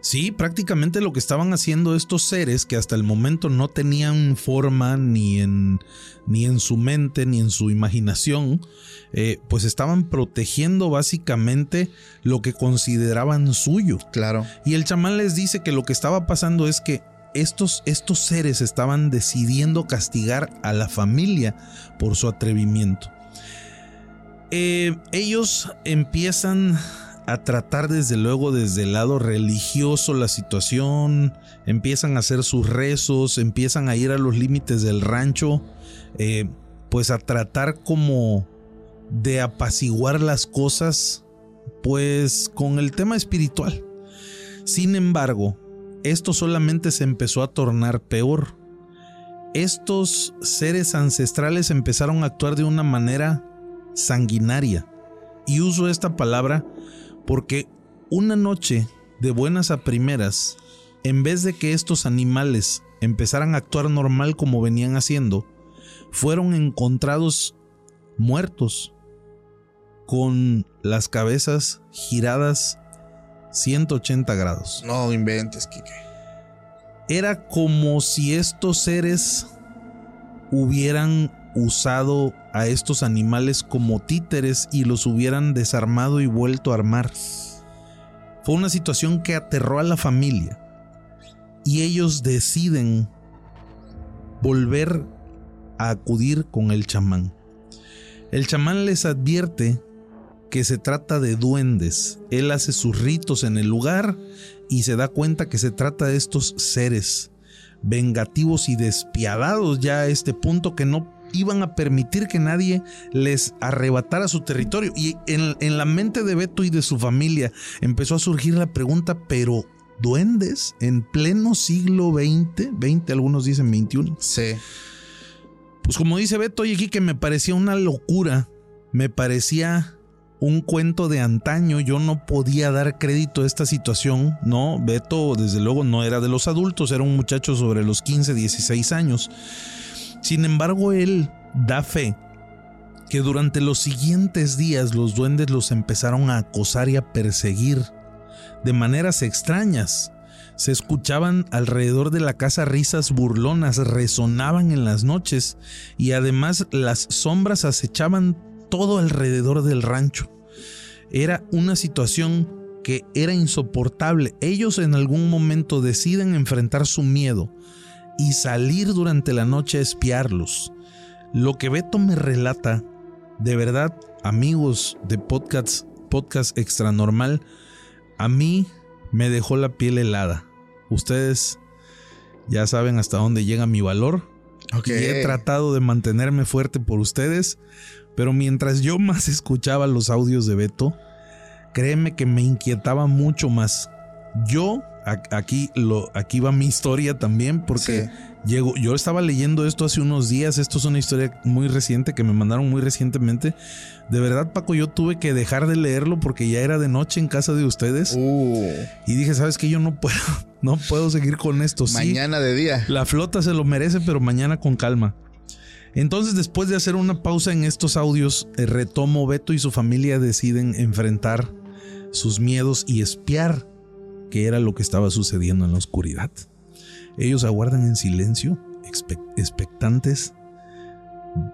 Sí, prácticamente lo que estaban haciendo estos seres que hasta el momento no tenían forma ni en, ni en su mente ni en su imaginación, eh, pues estaban protegiendo básicamente lo que consideraban suyo. Claro. Y el chamán les dice que lo que estaba pasando es que estos, estos seres estaban decidiendo castigar a la familia por su atrevimiento. Eh, ellos empiezan a tratar desde luego desde el lado religioso la situación, empiezan a hacer sus rezos, empiezan a ir a los límites del rancho, eh, pues a tratar como de apaciguar las cosas, pues con el tema espiritual. Sin embargo, esto solamente se empezó a tornar peor. Estos seres ancestrales empezaron a actuar de una manera sanguinaria. Y uso esta palabra porque una noche de buenas a primeras, en vez de que estos animales empezaran a actuar normal como venían haciendo, fueron encontrados muertos, con las cabezas giradas 180 grados. No inventes, Kike. Era como si estos seres hubieran usado a estos animales como títeres y los hubieran desarmado y vuelto a armar. Fue una situación que aterró a la familia y ellos deciden volver a acudir con el chamán. El chamán les advierte que se trata de duendes. Él hace sus ritos en el lugar y se da cuenta que se trata de estos seres vengativos y despiadados ya a este punto que no iban a permitir que nadie les arrebatara su territorio. Y en, la mente de Beto y de su familia empezó a surgir la pregunta, pero duendes en pleno siglo XX, 20, algunos dicen 21. Sí. Pues como dice Beto, y aquí que me parecía una locura, me parecía un cuento de antaño, yo no podía dar crédito a esta situación, ¿no? Beto desde luego no era de los adultos, era un muchacho sobre los 15, 16 años. Sin embargo, él da fe que durante los siguientes días los duendes los empezaron a acosar y a perseguir de maneras extrañas. Se escuchaban alrededor de la casa risas burlonas, resonaban en las noches y además las sombras acechaban todo alrededor del rancho. Era una situación que era insoportable. Ellos en algún momento deciden enfrentar su miedo y salir durante la noche a espiarlos. Lo que Beto me relata, de verdad, amigos de podcast, podcast extra normal, a mí me dejó la piel helada. Ustedes ya saben hasta dónde llega mi valor. Y he tratado de mantenerme fuerte por ustedes, pero mientras yo más escuchaba los audios de Beto, créeme que me inquietaba mucho más. Yo aquí, lo, aquí va mi historia también, porque llego, yo estaba leyendo esto hace unos días. Esto es una historia muy reciente que me mandaron muy recientemente. De verdad, Paco, yo tuve que dejar de leerlo porque ya era de noche en casa de ustedes. Uh. Y dije, ¿sabes qué? Yo no puedo, no puedo seguir con esto. Mañana de día. La flota se lo merece, pero mañana con calma. Entonces, después de hacer una pausa en estos audios, eh, retomo Beto y su familia deciden enfrentar sus miedos y espiar qué era lo que estaba sucediendo en la oscuridad. Ellos aguardan en silencio, expectantes,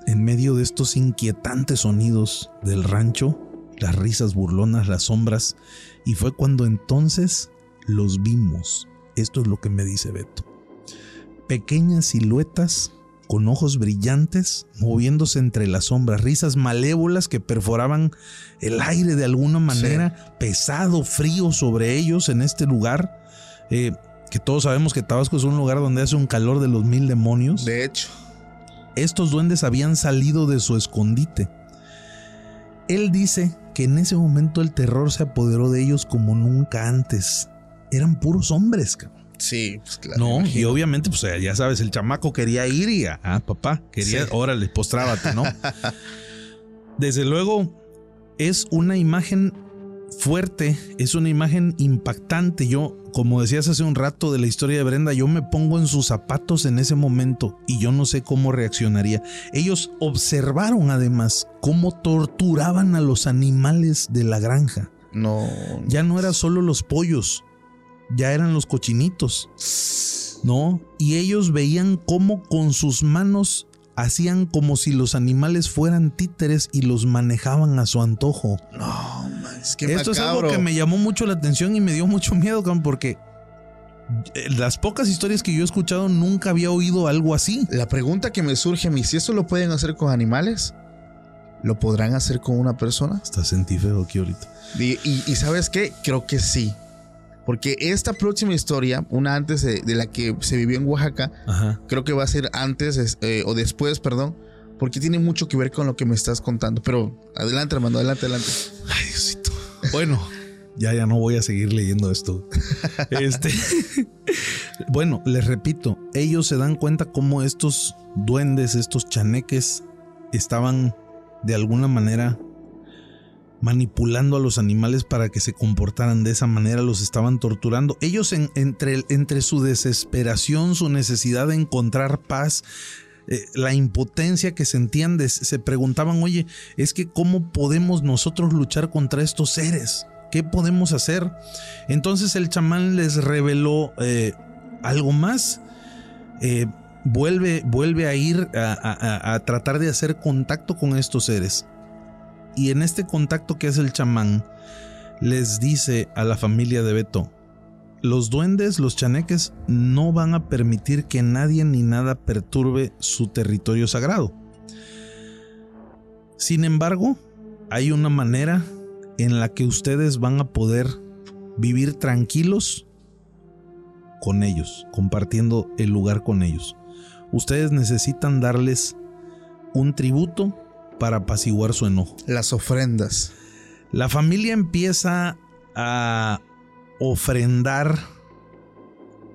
en medio de estos inquietantes sonidos del rancho, las risas burlonas, las sombras, y fue cuando entonces los vimos. Esto es lo que me dice Beto. Pequeñas siluetas con ojos brillantes, moviéndose entre las sombras, risas malévolas que perforaban el aire de alguna manera, pesado, frío sobre ellos en este lugar. Eh, que todos sabemos que Tabasco es un lugar donde hace un calor de los mil demonios. De hecho, estos duendes habían salido de su escondite. Él dice que en ese momento el terror se apoderó de ellos como nunca antes. Eran puros hombres, cabrón. Sí, pues claro. No, y obviamente, pues ya sabes, el chamaco quería ir y, ah, papá, quería, órale, postrábate, ¿no? Desde luego, es una imagen fuerte, es una imagen impactante. Yo, como decías hace un rato de la historia de Brenda, yo me pongo en sus zapatos en ese momento y yo no sé cómo reaccionaría. Ellos observaron además cómo torturaban a los animales de la granja. No. Ya no era solo los pollos, ya eran los cochinitos. ¿No? Y ellos veían cómo con sus manos hacían como si los animales fueran títeres y los manejaban a su antojo. No, es que Esto es algo que me llamó mucho la atención y me dio mucho miedo, porque eh, las pocas historias que yo he escuchado nunca había oído algo así. La pregunta que me surge a mí, si esto lo pueden hacer con animales, ¿lo podrán hacer con una persona? Está sentí feo aquí ahorita. Y, sabes qué, creo que sí. Porque esta próxima historia, una antes de, la que se vivió en Oaxaca, creo que va a ser antes eh, o después, perdón, porque tiene mucho que ver con lo que me estás contando. Pero adelante, hermano, adelante, adelante. Ay, Diosito. Bueno, ya, ya no voy a seguir leyendo esto. Este, bueno, les repito, ellos se dan cuenta cómo estos duendes, estos chaneques, estaban de alguna manera manipulando a los animales para que se comportaran de esa manera, los estaban torturando. Ellos entre, entre su desesperación, su necesidad de encontrar paz, eh, la impotencia que sentían, se preguntaban, oye, es que ¿cómo podemos nosotros luchar contra estos seres? ¿Qué podemos hacer? Entonces el chamán les reveló eh, algo más. Eh, vuelve, vuelve a ir a tratar de hacer contacto con estos seres. Y en este contacto que hace el chamán, les dice a la familia de Beto, los duendes, los chaneques, no van a permitir que nadie ni nada perturbe su territorio sagrado. Sin embargo, hay una manera en la que ustedes van a poder vivir tranquilos con ellos, compartiendo el lugar con ellos. Ustedes necesitan darles un tributo para apaciguar su enojo. Las ofrendas. La familia empieza a ofrendar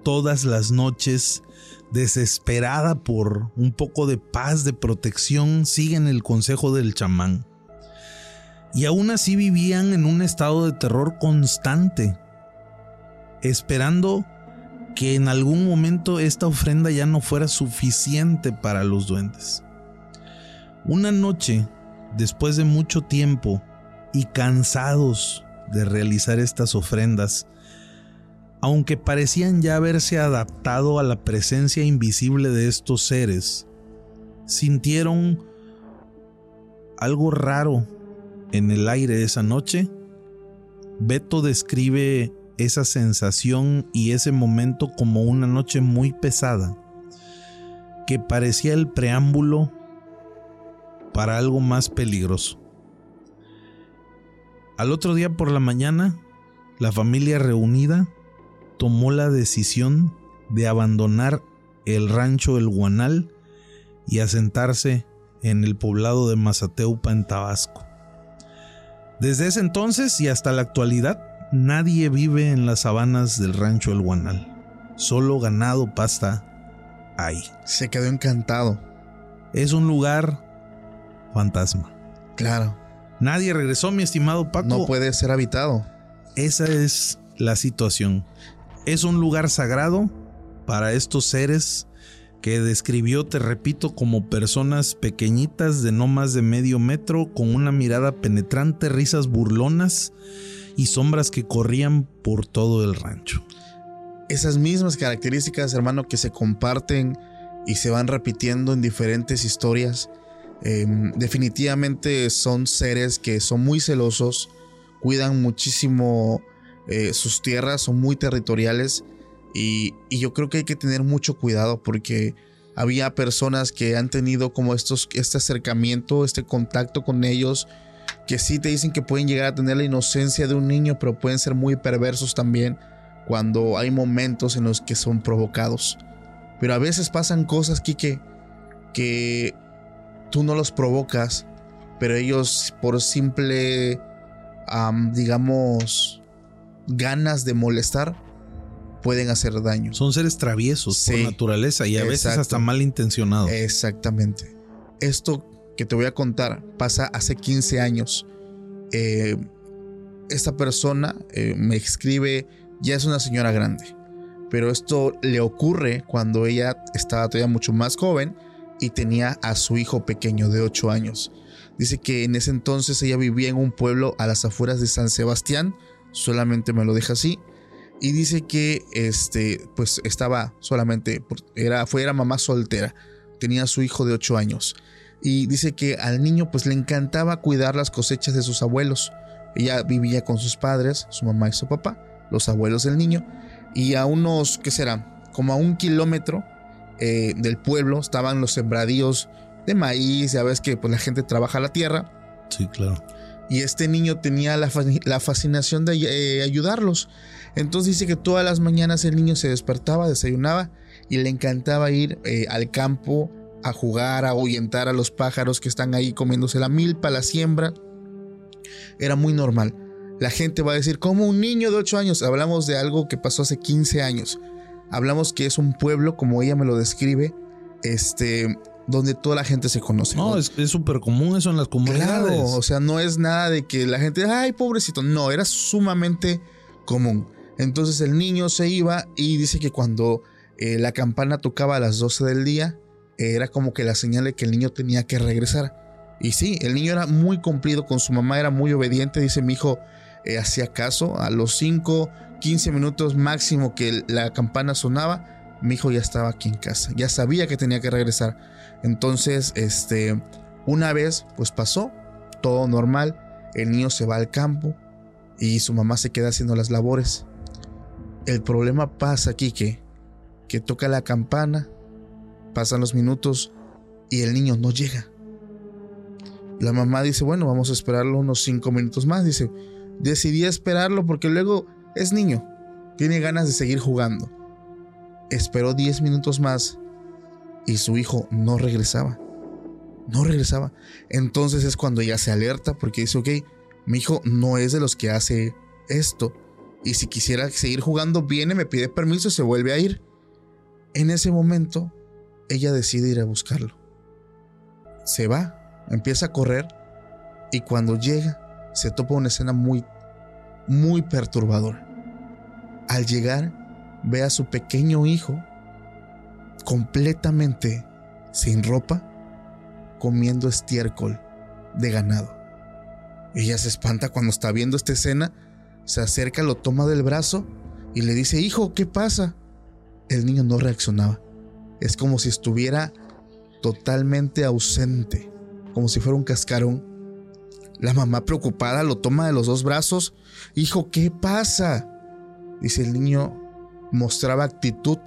todas las noches, desesperada por un poco de paz, de protección, siguen el consejo del chamán. Y aún así vivían en un estado de terror constante, esperando que en algún momento esta ofrenda ya no fuera suficiente para los duendes. Una noche, después de mucho tiempo y cansados de realizar estas ofrendas, aunque parecían ya haberse adaptado a la presencia invisible de estos seres, sintieron algo raro en el aire esa noche. Beto describe esa sensación y ese momento como una noche muy pesada, que parecía el preámbulo para algo más peligroso. Al otro día por la mañana, la familia reunida tomó la decisión de abandonar el rancho El Guanal y asentarse en el poblado de Mazateupa en Tabasco. Desde ese entonces y hasta la actualidad, nadie vive en las sabanas del rancho El Guanal. Solo ganado pasta ahí. Se quedó encantado. Es un lugar fantasma. Claro. Nadie regresó, mi estimado Paco. No puede ser habitado. Esa es la situación. Es un lugar sagrado para estos seres que describió, te repito, como personas pequeñitas de no más de medio metro, con una mirada penetrante, risas burlonas y sombras que corrían por todo el rancho. Esas mismas características, hermano, que se comparten y se van repitiendo en diferentes historias Em, definitivamente son seres que son muy celosos, cuidan muchísimo eh, sus tierras, son muy territoriales y, yo creo que hay que tener mucho cuidado porque había personas que han tenido como estos, este acercamiento, este contacto con ellos, que sí te dicen que pueden llegar a tener la inocencia de un niño, pero pueden ser muy perversos también cuando hay momentos en los que son provocados. Pero a veces pasan cosas, Kike, que tú no los provocas, pero ellos por simple, digamos, ganas de molestar, pueden hacer daño. Son seres traviesos por naturaleza y a veces hasta malintencionados. Exactamente. Esto que te voy a contar pasa hace 15 años. Eh, esta persona eh, me escribe, ya es una señora grande, pero esto le ocurre cuando ella estaba todavía mucho más joven y tenía a su hijo pequeño de 8 años. Dice que en ese entonces ella vivía en un pueblo a las afueras de San Sebastián, solamente me lo deja así, Y dice que este, pues estaba solamente, era, fue, era mamá soltera, tenía su hijo de 8 años. Y dice que al niño pues le encantaba cuidar las cosechas de sus abuelos. Ella vivía con sus padres, su mamá y su papá, los abuelos del niño. Y a unos, ¿qué será? Como a un kilómetro eh, del pueblo estaban los sembradíos de maíz, ya ves que pues, la gente trabaja la tierra. Sí, claro. Y este niño tenía la, fascinación de eh, ayudarlos. Entonces dice que todas las mañanas el niño se despertaba, desayunaba y le encantaba ir eh, al campo a jugar, a ahuyentar a los pájaros que están ahí comiéndose la milpa, la siembra. Era muy normal. La gente va a decir, como un niño de 8 años, hablamos de algo que pasó hace 15 años. Hablamos que es un pueblo, como ella me lo describe, este, donde toda la gente se conoce. No, es súper común eso en las comunidades. Claro, o sea, no es nada de que la gente, ay, pobrecito. No, era sumamente común. Entonces el niño se iba y dice que cuando eh, la campana tocaba a las 12 del día, era como que la señal de que el niño tenía que regresar. Y sí, el niño era muy cumplido con su mamá, era muy obediente. Dice mi hijo, eh, hacía caso. A los 5, 15 minutos máximo que la campana sonaba, mi hijo ya estaba aquí en casa. Ya sabía que tenía que regresar. Entonces, este, una vez, pues pasó, todo normal. El niño se va al campo y su mamá se queda haciendo las labores. El problema pasa aquí que, que toca la campana, pasan los minutos y el niño no llega. La mamá dice, bueno, vamos a esperarlo unos cinco minutos más. Dice, decidí esperarlo porque luego es niño, tiene ganas de seguir jugando. Esperó diez minutos más y su hijo no regresaba. No regresaba. Entonces es cuando ella se alerta porque dice, ok, mi hijo no es de los que hace esto. Y si quisiera seguir jugando, viene, me pide permiso y se vuelve a ir. En ese momento, ella decide ir a buscarlo. Se va, empieza a correr y cuando llega, se topa una escena muy, muy perturbadora. Al llegar, ve a su pequeño hijo completamente sin ropa, comiendo estiércol de ganado. Ella se espanta cuando está viendo esta escena se acerca, lo toma del brazo y le dice, hijo, ¿qué pasa? El niño no reaccionaba. Es como si estuviera totalmente ausente, como si fuera un cascarón. La mamá preocupada lo toma de los dos brazos. Hijo, ¿qué pasa? Dice el niño, mostraba actitud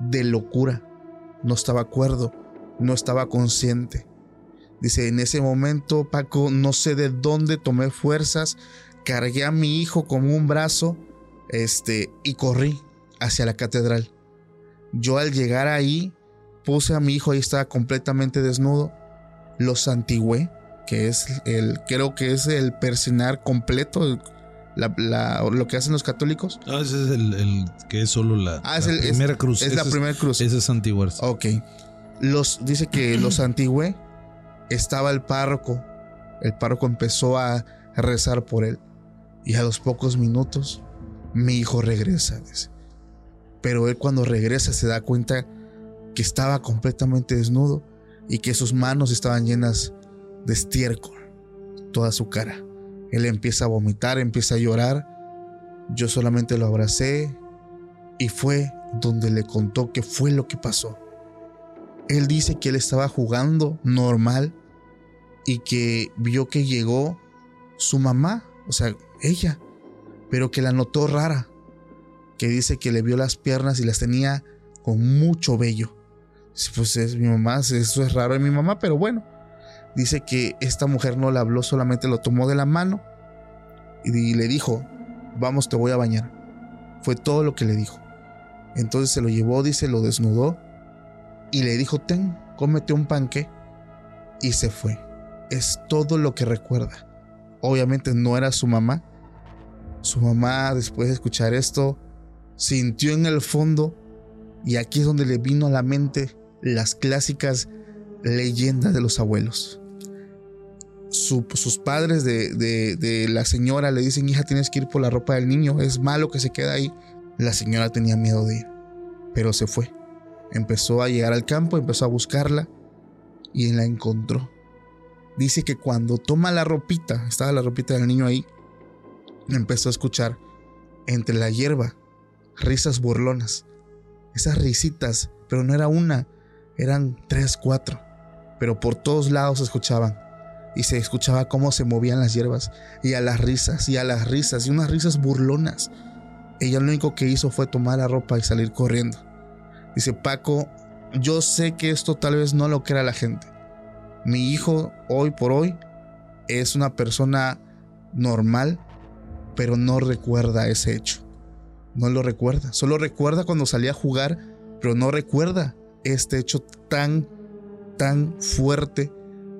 de locura. No estaba acuerdo, no estaba consciente. Dice, en ese momento, Paco, no sé de dónde tomé fuerzas cargué a mi hijo con un brazo este, y corrí hacia la catedral. Yo al llegar ahí, puse a mi hijo, ahí estaba completamente desnudo, lo santigüé, que es el, creo que es el persinar completo, lo que hacen los católicos. Ah, ese es el, que es solo la, ah, primera cruz. Es la primera cruz. Ese es santiguarse. Ok. Los, dice que los santigüé, estaba el párroco. El párroco empezó a rezar por él. Y a los pocos minutos, mi hijo regresa. Pero él cuando regresa se da cuenta que estaba completamente desnudo y que sus manos estaban llenas de estiércol, toda su cara. Él empieza a vomitar, empieza a llorar. Yo solamente lo abracé y fue donde le contó qué fue lo que pasó. Él dice que él estaba jugando normal y que vio que llegó su mamá, o sea, ella, pero que la notó rara, que dice que le vio las piernas y las tenía con mucho vello. Pues es mi mamá, eso es raro en mi mamá, pero bueno. Dice que esta mujer no le habló, solamente lo tomó de la mano y le dijo, vamos, te voy a bañar. Fue todo lo que le dijo. Entonces se lo llevó, dice, lo desnudó y le dijo, ten, cómete un panque. Y se fue. Es todo lo que recuerda. Obviamente no era su mamá, su mamá, después de escuchar esto, sintió en el fondo, y aquí es donde le vino a la mente las clásicas leyendas de los abuelos. Sus padres de, la señora le dicen, hija, tienes que ir por la ropa del niño, es malo que se quede ahí. La señora tenía miedo de ir, pero se fue. Empezó a llegar al campo, empezó a buscarla y la encontró. Dice que cuando toma la ropita, estaba la ropita del niño ahí, empezó a escuchar entre la hierba risas burlonas. Esas risitas, pero no era una, eran tres, cuatro. Pero por todos lados escuchaban. Y se escuchaba cómo se movían las hierbas. Y a las risas, y a las risas, y unas risas burlonas. Ella lo único que hizo fue tomar la ropa y salir corriendo. Dice Paco, yo sé que esto tal vez no lo crea la gente. Mi hijo, hoy por hoy, es una persona normal, pero no recuerda ese hecho. No lo recuerda. Solo recuerda cuando salía a jugar, pero no recuerda este hecho tan, tan fuerte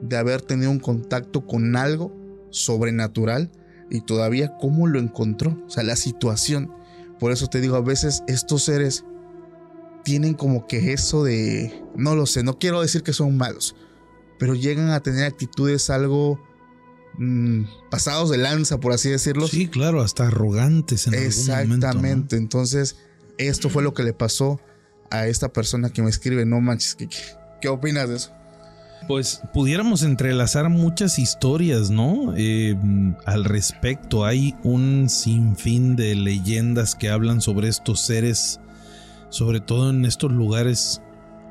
de haber tenido un contacto con algo sobrenatural y todavía cómo lo encontró. O sea, la situación. Por eso te digo, a veces estos seres tienen como que eso de, no lo sé, no quiero decir que son malos, pero llegan a tener actitudes algo mm, pasados de lanza, por así decirlo. Sí, claro, hasta arrogantes en Exactamente. Algún momento, Entonces, esto fue lo que le pasó a esta persona que me escribe. No manches, ¿qué, qué opinas de eso? Pues pudiéramos entrelazar muchas historias, ¿no? Eh, al respecto, hay un sinfín de leyendas que hablan sobre estos seres, sobre todo en estos lugares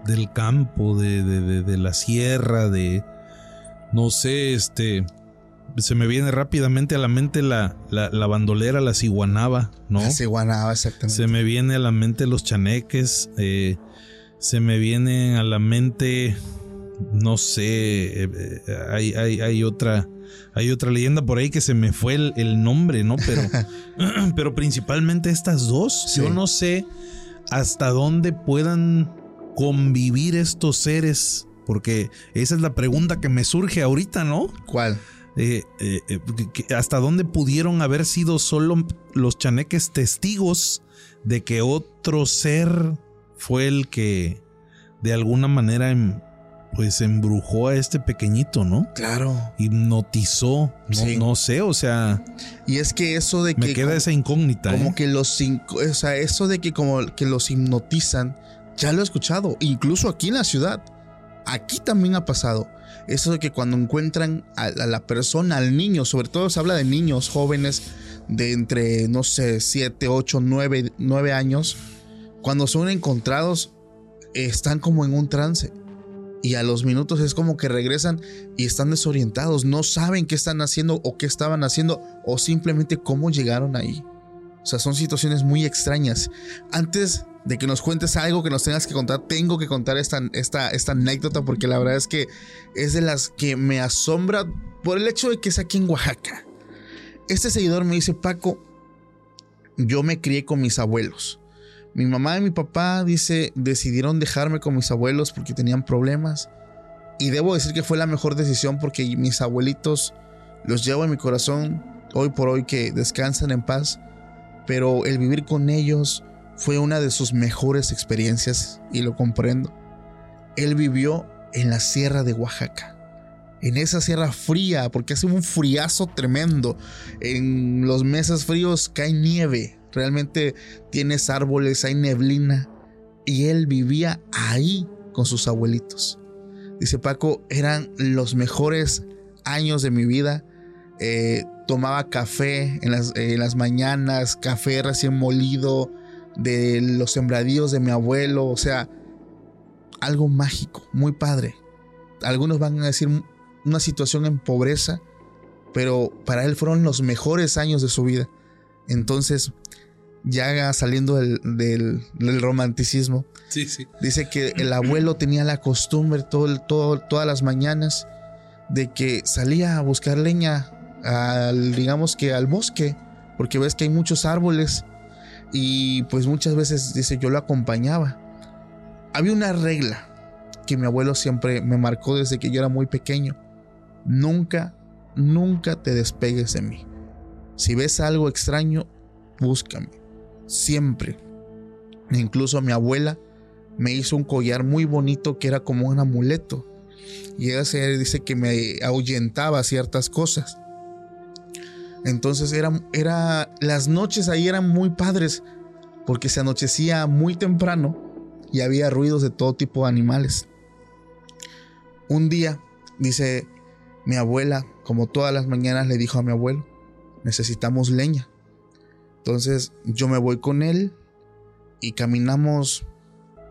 del campo, de, de, de la sierra, de, no sé, este, se me viene rápidamente a la mente la, la, bandolera, la ciguanaba, ¿no? La ciguanaba, exactamente. Se me viene a la mente los chaneques, eh, se me viene a la mente no sé, eh, hay, hay, otra, hay otra leyenda por ahí que se me fue el, nombre, ¿no? Pero, pero principalmente estas dos. Yo no sé hasta dónde puedan convivir estos seres, porque esa es la pregunta que me surge ahorita, ¿no? ¿Cuál? Eh, eh, hasta dónde pudieron haber sido solo los chaneques testigos de que otro ser fue el que de alguna manera em, pues embrujó a este pequeñito, ¿no? Claro. Hipnotizó, no, no sé, o sea. Y es que eso de que. Me queda esa incógnita. Como ¿eh? que los o sea, eso de que como que los hipnotizan, ya lo he escuchado, incluso aquí en la ciudad. Aquí también ha pasado. Eso de que cuando encuentran a, la persona, al niño, sobre todo se habla de niños jóvenes de entre, no sé, 7, 8, 9, 9 años, cuando son encontrados, están como en un trance y a los minutos es como que regresan y están desorientados, no saben qué están haciendo o qué estaban haciendo o simplemente cómo llegaron ahí. O sea, son situaciones muy extrañas. Antes de que nos cuentes algo que nos tengas que contar, tengo que contar esta, esta, esta anécdota porque la verdad es que es de las que me asombra por el hecho de que es aquí en Oaxaca. Este seguidor me dice, Paco, yo me crié con mis abuelos. Mi mamá y mi papá, dice, decidieron dejarme con mis abuelos porque tenían problemas. Y debo decir que fue la mejor decisión porque mis abuelitos los llevo en mi corazón hoy por hoy que descansan en paz. Pero el vivir con ellos fue una de sus mejores experiencias y lo comprendo. Él vivió en la sierra de Oaxaca. En esa sierra fría, porque hace un friazo tremendo. En los meses fríos cae nieve, Realmente tienes árboles, hay neblina. Y él vivía ahí con sus abuelitos. Dice Paco, eran los mejores años de mi vida. Eh, tomaba café en las, en las mañanas, café recién molido de los sembradíos de mi abuelo. O sea, algo mágico, muy padre. Algunos van a decir una situación en pobreza, pero para él fueron los mejores años de su vida. Entonces, ya saliendo del, romanticismo, dice que el abuelo tenía la costumbre todo, todo, todas las mañanas de que salía a buscar leña, al, digamos que al bosque, porque ves que hay muchos árboles y pues muchas veces dice yo lo acompañaba. Había una regla que mi abuelo siempre me marcó desde que yo era muy pequeño. Nunca, nunca te despegues de mí. Si ves algo extraño, búscame siempre. Incluso mi abuela me hizo un collar muy bonito que era como un amuleto. Y ella se dice que me ahuyentaba ciertas cosas. Entonces era, era, las noches ahí eran muy padres porque se anochecía muy temprano y había ruidos de todo tipo de animales. Un día, dice mi abuela, como todas las mañanas le dijo a mi abuelo, necesitamos leña. Entonces yo me voy con él y caminamos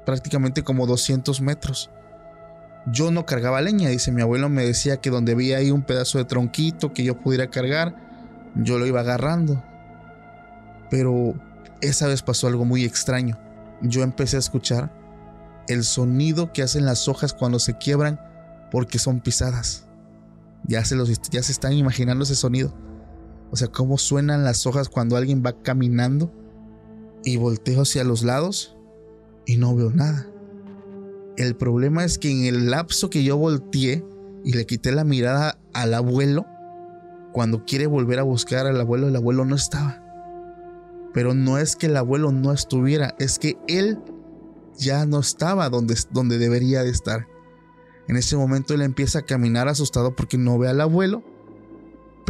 prácticamente como 200 metros. Yo no cargaba leña, dice mi abuelo, me decía que donde veía ahí un pedazo de tronquito que yo pudiera cargar, yo lo iba agarrando. Pero esa vez pasó algo muy extraño. Yo empecé a escuchar el sonido que hacen las hojas cuando se quiebran porque son pisadas. Ya se, los, ya se están imaginando ese sonido. O sea, cómo suenan las hojas cuando alguien va caminando y volteo hacia los lados y no veo nada. El problema es que en el lapso que yo volteé y le quité la mirada al abuelo, cuando quiere volver a buscar al abuelo, el abuelo no estaba. Pero no es que el abuelo no estuviera, es que él ya no estaba donde, donde debería de estar. En ese momento él empieza a caminar asustado porque no ve al abuelo,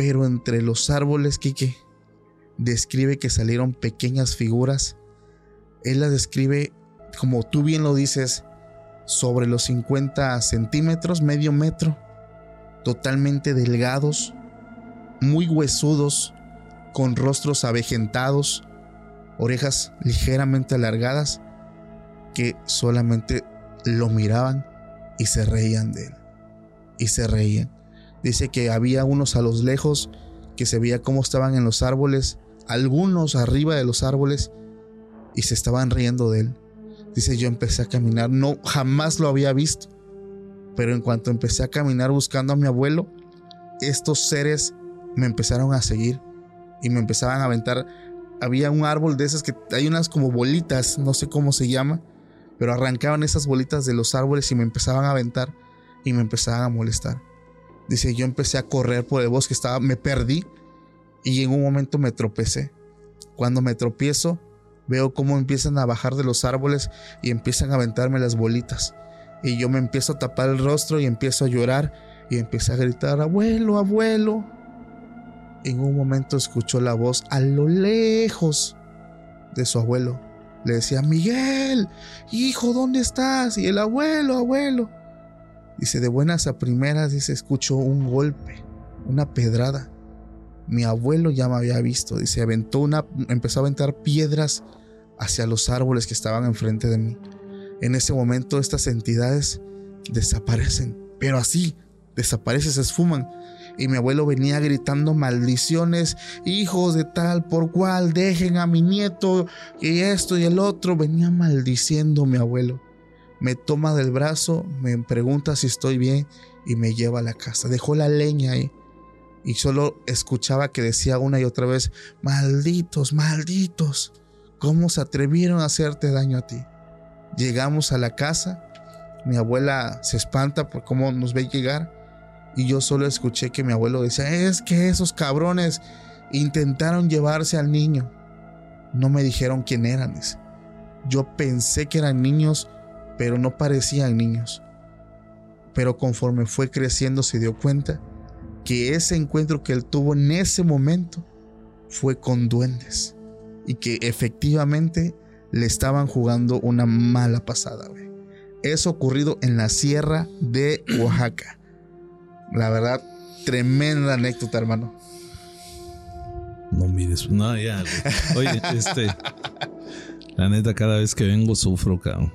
pero entre los árboles, Kike, describe que salieron pequeñas figuras. Él las describe, como tú bien lo dices, sobre los 50 centímetros, medio metro, totalmente delgados, muy huesudos, con rostros avejentados, orejas ligeramente alargadas, que solamente lo miraban y se reían de él. Y se reían. Dice que había unos a los lejos que se veía cómo estaban en los árboles, algunos arriba de los árboles, y se estaban riendo de él. Dice, yo empecé a caminar, no, jamás lo había visto, pero en cuanto empecé a caminar buscando a mi abuelo, estos seres me empezaron a seguir y me empezaban a aventar. Había un árbol de esas que hay unas como bolitas, no sé cómo se llama, pero arrancaban esas bolitas de los árboles y me empezaban a aventar y me empezaban a molestar. Dice, yo empecé a correr por el bosque, estaba, me perdí y en un momento me tropecé. Cuando me tropiezo, veo cómo empiezan a bajar de los árboles y empiezan a aventarme las bolitas. Y yo me empiezo a tapar el rostro y empiezo a llorar y empiezo a gritar, abuelo, abuelo. En un momento escuchó la voz a lo lejos de su abuelo. Le decía, Miguel, hijo, ¿dónde estás? Y el abuelo, abuelo. Dice, de buenas a primeras, dice, escucho un golpe, una pedrada. Mi abuelo ya me había visto, dice, aventó una, empezó a aventar piedras hacia los árboles que estaban enfrente de mí. En ese momento estas entidades desaparecen, pero así, desaparecen, se esfuman. Y mi abuelo venía gritando maldiciones, hijos de tal por cual, dejen a mi nieto y esto y el otro. Venía maldiciendo mi abuelo. Me toma del brazo, me pregunta si estoy bien y me lleva a la casa. Dejó la leña ahí y solo escuchaba que decía una y otra vez, malditos, malditos. ¿Cómo se atrevieron a hacerte daño a ti? Llegamos a la casa, mi abuela se espanta por cómo nos ve llegar y yo solo escuché que mi abuelo decía, es que esos cabrones intentaron llevarse al niño. No me dijeron quién eran. Yo pensé que eran niños, pero no parecían niños. Pero conforme fue creciendo se dio cuenta que ese encuentro que él tuvo en ese momento fue con duendes y que efectivamente le estaban jugando una mala pasada, güey. Eso ocurrido en la sierra de Oaxaca. La verdad, tremenda anécdota, hermano. No mires, no, ya. Oye, este. La neta, cada vez que vengo sufro, cabrón.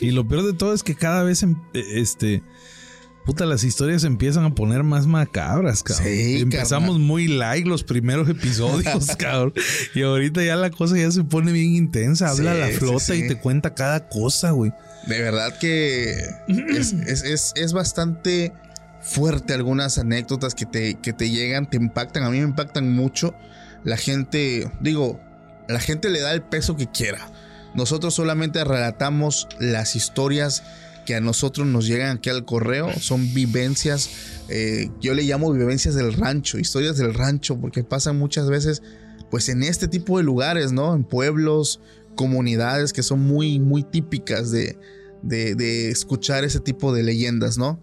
Y lo peor de todo es que cada vez, em, este, Puta, las historias empiezan a poner más macabras, cabrón. Sí, Empezamos muy light los primeros episodios, cabrón. Y ahorita ya la cosa ya se pone bien intensa. Habla la flota y te cuenta cada cosa, güey. De verdad que es, bastante fuerte algunas anécdotas que te, que te llegan, te impactan. A mí me impactan mucho. La gente, digo, la gente le da el peso que quiera. Nosotros solamente relatamos las historias que a nosotros nos llegan aquí al correo son vivencias, eh, yo le llamo vivencias del rancho, historias del rancho, porque pasan muchas veces pues en este tipo de lugares, ¿no? En pueblos, comunidades que son muy, muy típicas de, de, escuchar ese tipo de leyendas, ¿no?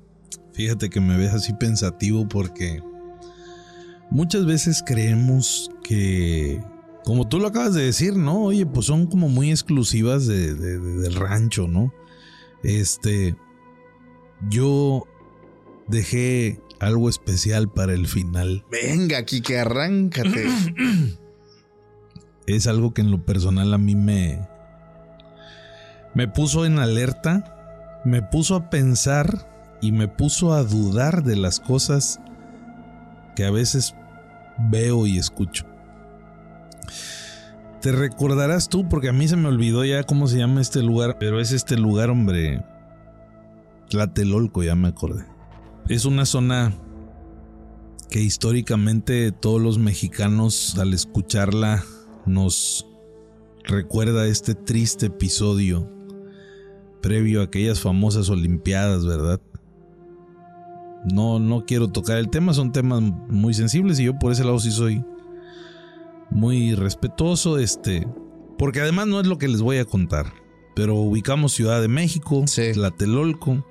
Fíjate que me ves así pensativo porque muchas veces creemos que, como tú lo acabas de decir, ¿no? Oye, pues son como muy exclusivas del rancho, ¿no? Este, yo dejé algo especial para el final. Venga, que arráncate. es algo que en lo personal a mí me, me puso en alerta, me puso a pensar y me puso a dudar de las cosas que a veces veo y escucho. Te recordarás tú, porque a mí se me olvidó ya cómo se llama este lugar, pero es este lugar, hombre. Tlatelolco, ya me acordé. Es una zona que históricamente todos los mexicanos al escucharla nos recuerda este triste episodio previo a aquellas famosas Olimpiadas, ¿verdad? No, no quiero tocar el tema, son temas muy sensibles y yo por ese lado sí soy muy respetuoso, este, porque además no es lo que les voy a contar, pero ubicamos Ciudad de México, Tlatelolco.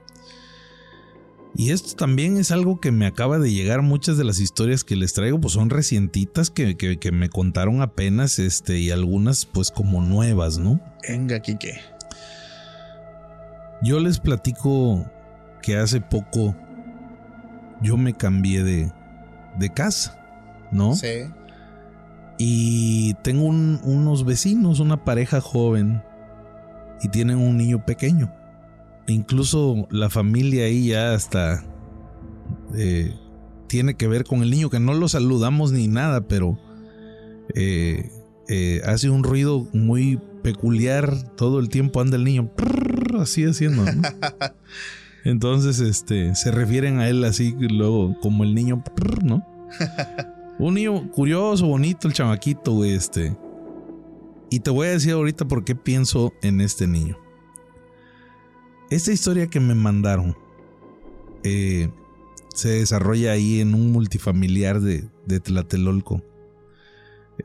Y esto también es algo que me acaba de llegar. Muchas de las historias que les traigo, pues son recientitas que, que, me contaron apenas, este, y algunas, pues, como nuevas, ¿no? Venga, Kike. Yo les platico que hace poco yo me cambié de, de casa, ¿no? Sí. Y tengo unos vecinos, una pareja joven, y tienen un niño pequeño. incluso la familia ahí ya hasta eh, tiene que ver con el niño, que no lo saludamos ni nada, pero eh, eh, hace un ruido muy peculiar. Todo el tiempo anda el niño así haciendo. Entonces, este, se refieren a él así, luego, como el niño, ¿no? Un niño curioso, bonito, el chamaquito, güey, este. Y te voy a decir ahorita por qué pienso en este niño. Esta historia que me mandaron eh, se desarrolla ahí en un multifamiliar de, de Tlatelolco.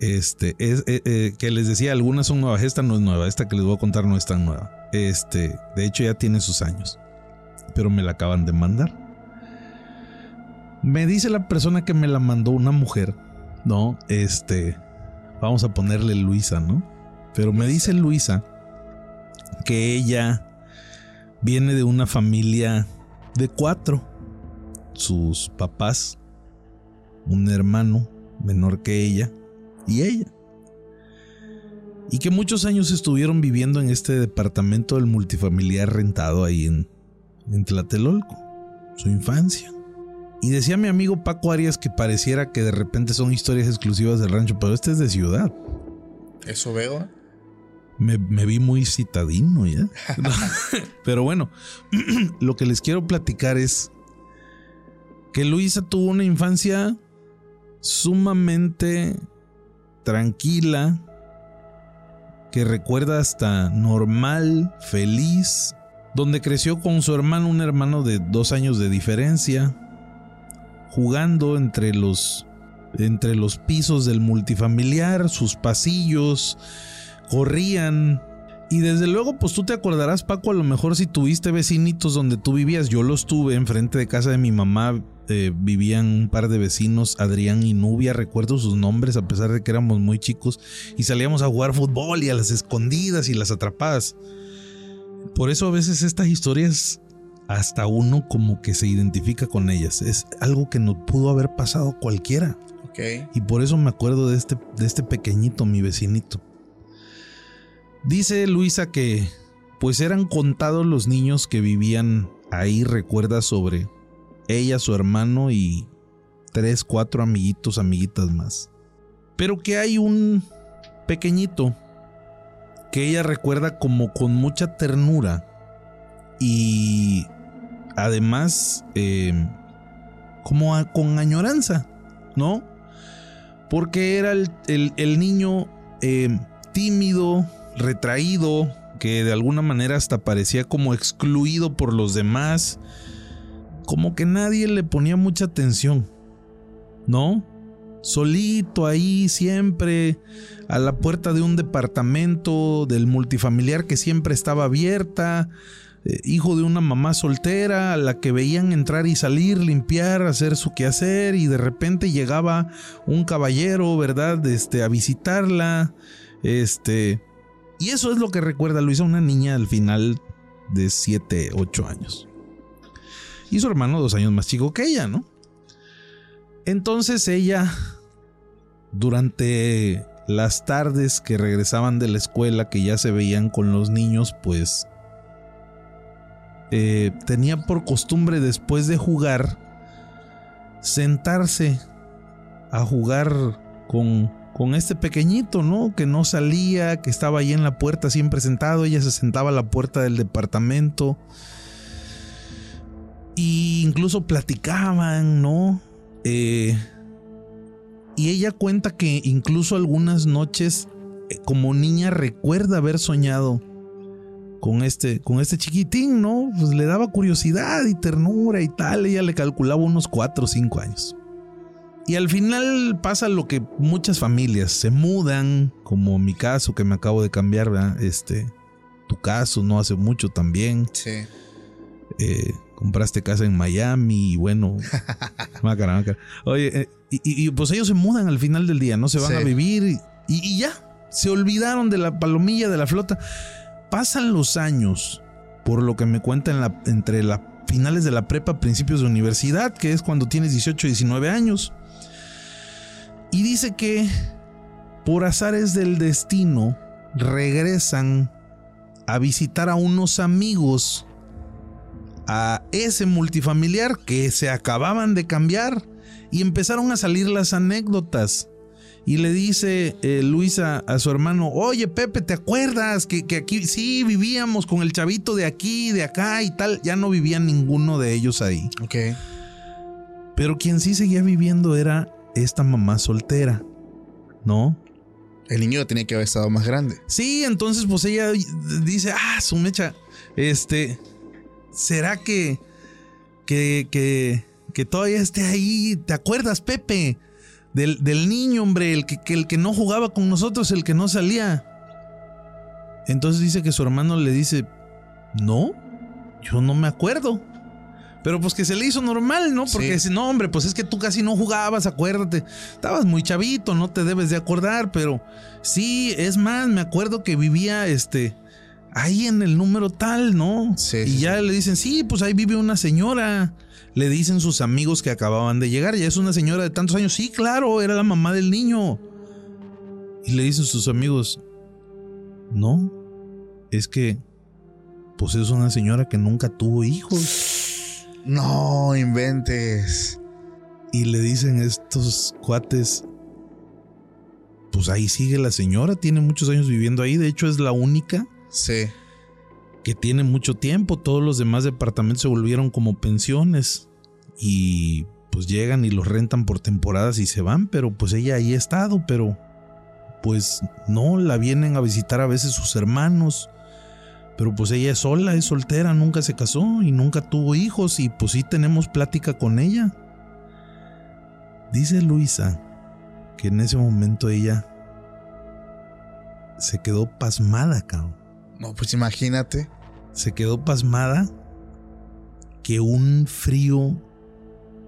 Este, es, eh, eh, que les decía, algunas son nuevas, esta no es nueva, esta que les voy a contar no es tan nueva. Este, de hecho ya tiene sus años, pero me la acaban de mandar. Me dice la persona que me la mandó una mujer, ¿no? Este, vamos a ponerle Luisa, ¿no? Pero me dice Luisa que ella viene de una familia de cuatro. Sus papás, un hermano menor que ella y ella. Y que muchos años estuvieron viviendo en este departamento del multifamiliar rentado ahí en, en Tlatelolco, su infancia. Y decía mi amigo Paco Arias que pareciera que de repente son historias exclusivas del rancho, pero este es de ciudad. Eso veo. Me, vi muy citadino ya. pero bueno, lo que les quiero platicar es que Luisa tuvo una infancia sumamente tranquila, que recuerda hasta normal, feliz, donde creció con su hermano, un hermano de dos años de diferencia, jugando entre los, entre los pisos del multifamiliar, sus pasillos, corrían. Y desde luego, pues tú te acordarás, Paco, a lo mejor si tuviste vecinitos donde tú vivías, yo los tuve enfrente de casa de mi mamá, eh, vivían un par de vecinos, Adrián y Nubia, recuerdo sus nombres a pesar de que éramos muy chicos, y salíamos a jugar fútbol y a las escondidas y las atrapadas. Por eso a veces estas historias hasta uno como que se identifica con ellas. Es algo que no pudo haber pasado cualquiera. Y por eso me acuerdo de este, de este pequeñito, mi vecinito. Dice Luisa que pues eran contados los niños que vivían ahí, recuerda sobre ella, su hermano y tres, cuatro amiguitos, amiguitas más. Pero que hay un pequeñito que ella recuerda como con mucha ternura y además eh, como con añoranza, ¿no? Porque era el, niño eh, tímido, retraído, que de alguna manera hasta parecía como excluido por los demás, como que nadie le ponía mucha atención, ¿no? Solito ahí siempre a la puerta de un departamento del multifamiliar que siempre estaba abierta, eh, hijo de una mamá soltera a la que veían entrar y salir, limpiar, hacer su quehacer y de repente llegaba un caballero, ¿verdad? Este, a visitarla, este... Y eso es lo que recuerda Luisa, una niña al final de 7, 8 años. Y su hermano dos años más chico que ella, ¿no? Entonces ella, durante las tardes que regresaban de la escuela, que ya se veían con los niños, pues eh, tenía por costumbre después de jugar sentarse a jugar con, con este pequeñito, ¿no? Que no salía, que estaba ahí en la puerta siempre sentado, ella se sentaba a la puerta del departamento. Y incluso platicaban, ¿no? Eh, y ella cuenta que incluso algunas noches, eh, como niña, recuerda haber soñado con este, con este chiquitín, ¿no? Pues le daba curiosidad y ternura y tal. Ella le calculaba unos 4 o 5 años. Y al final pasa lo que muchas familias se mudan, como mi caso que me acabo de cambiar, ¿verdad? Este, tu caso no hace mucho también. Sí. Eh, compraste casa en Miami y bueno, mácara, mácara. Oye, eh, y, y, pues ellos se mudan al final del día, ¿no? Se van Sí. a vivir y, y ya, se olvidaron de la palomilla de la flota. Pasan los años, por lo que me cuentan la, entre las finales de la prepa, principios de universidad, que es cuando tienes 18, 19 años. Y dice que por azares del destino regresan a visitar a unos amigos a ese multifamiliar que se acababan de cambiar y empezaron a salir las anécdotas. Y le dice eh, Luisa a su hermano, oye Pepe, ¿te acuerdas que, que aquí sí vivíamos con el chavito de aquí, de acá y tal? Ya no vivía ninguno de ellos ahí. Ok. Pero quien sí seguía viviendo era esta mamá soltera, ¿no? El niño tenía que haber estado más grande. Sí, entonces pues ella dice, ah, su mecha, este, ¿será que, que, que, que todavía esté ahí? ¿Te acuerdas, Pepe? Del, del niño, hombre, el que, que el que no jugaba con nosotros, el que no salía. Entonces dice que su hermano le dice, no, yo no me acuerdo. Pero pues que se le hizo normal, ¿no? Porque Sí. dice, no, hombre, pues es que tú casi no jugabas, acuérdate. Estabas muy chavito, no te debes de acordar, pero sí, es más, me acuerdo que vivía este ahí en el número tal, ¿no? Sí, y sí, ya le dicen, sí, pues ahí vive una señora. Le dicen sus amigos que acababan de llegar, ya es una señora de tantos años. Sí, claro, era la mamá del niño. Y le dicen sus amigos, no, es que pues es una señora que nunca tuvo hijos. No inventes. Y le dicen estos cuates, pues ahí sigue la señora, tiene muchos años viviendo ahí, de hecho es la única Sí. que tiene mucho tiempo, todos los demás departamentos se volvieron como pensiones y pues llegan y los rentan por temporadas y se van, pero pues ella ahí ha estado, pero pues no, la vienen a visitar a veces sus hermanos. Pero pues ella es sola, es soltera, nunca se casó y nunca tuvo hijos y pues sí tenemos plática con ella. Dice Luisa que en ese momento ella se quedó pasmada, cabrón. No, pues imagínate. Se quedó pasmada que un frío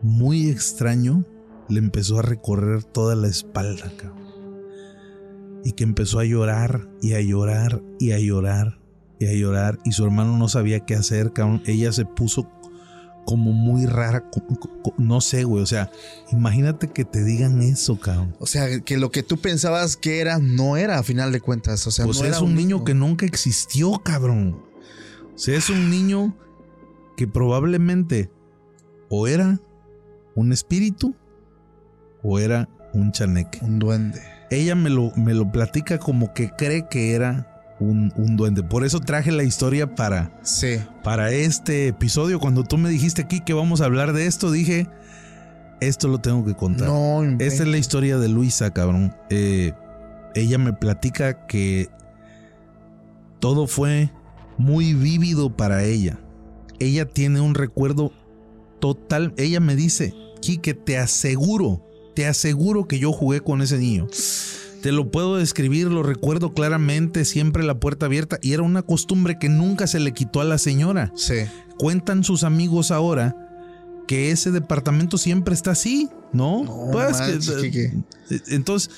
muy extraño le empezó a recorrer toda la espalda, cabrón. Y que empezó a llorar y a llorar y a llorar y a llorar y su hermano no sabía qué hacer, cabrón. Ella se puso como muy rara, no sé, güey, o sea, imagínate que te digan eso, cabrón. O sea, que lo que tú pensabas que era, no era a final de cuentas. O sea, Pues no es era un niño que nunca existió, cabrón. O sea, es un niño que probablemente o era un espíritu o era un chaneque. Un duende. Ella me lo, me lo platica como que cree que era un, un duende. Por eso traje la historia para, Sí. para este episodio. Cuando tú me dijiste aquí que vamos a hablar de esto, dije, esto lo tengo que contar. No. Esta es la historia de Luisa, cabrón. Eh, ella me platica que todo fue muy vívido para ella. Ella tiene un recuerdo total. Ella me dice, Quique, te aseguro, te aseguro que yo jugué con ese niño. Te lo puedo describir, lo recuerdo claramente, siempre la puerta abierta. Y era una costumbre que nunca se le quitó a la señora. Sí. Cuentan sus amigos ahora que ese departamento siempre está así, ¿no? No Pues que- Quique. entonces,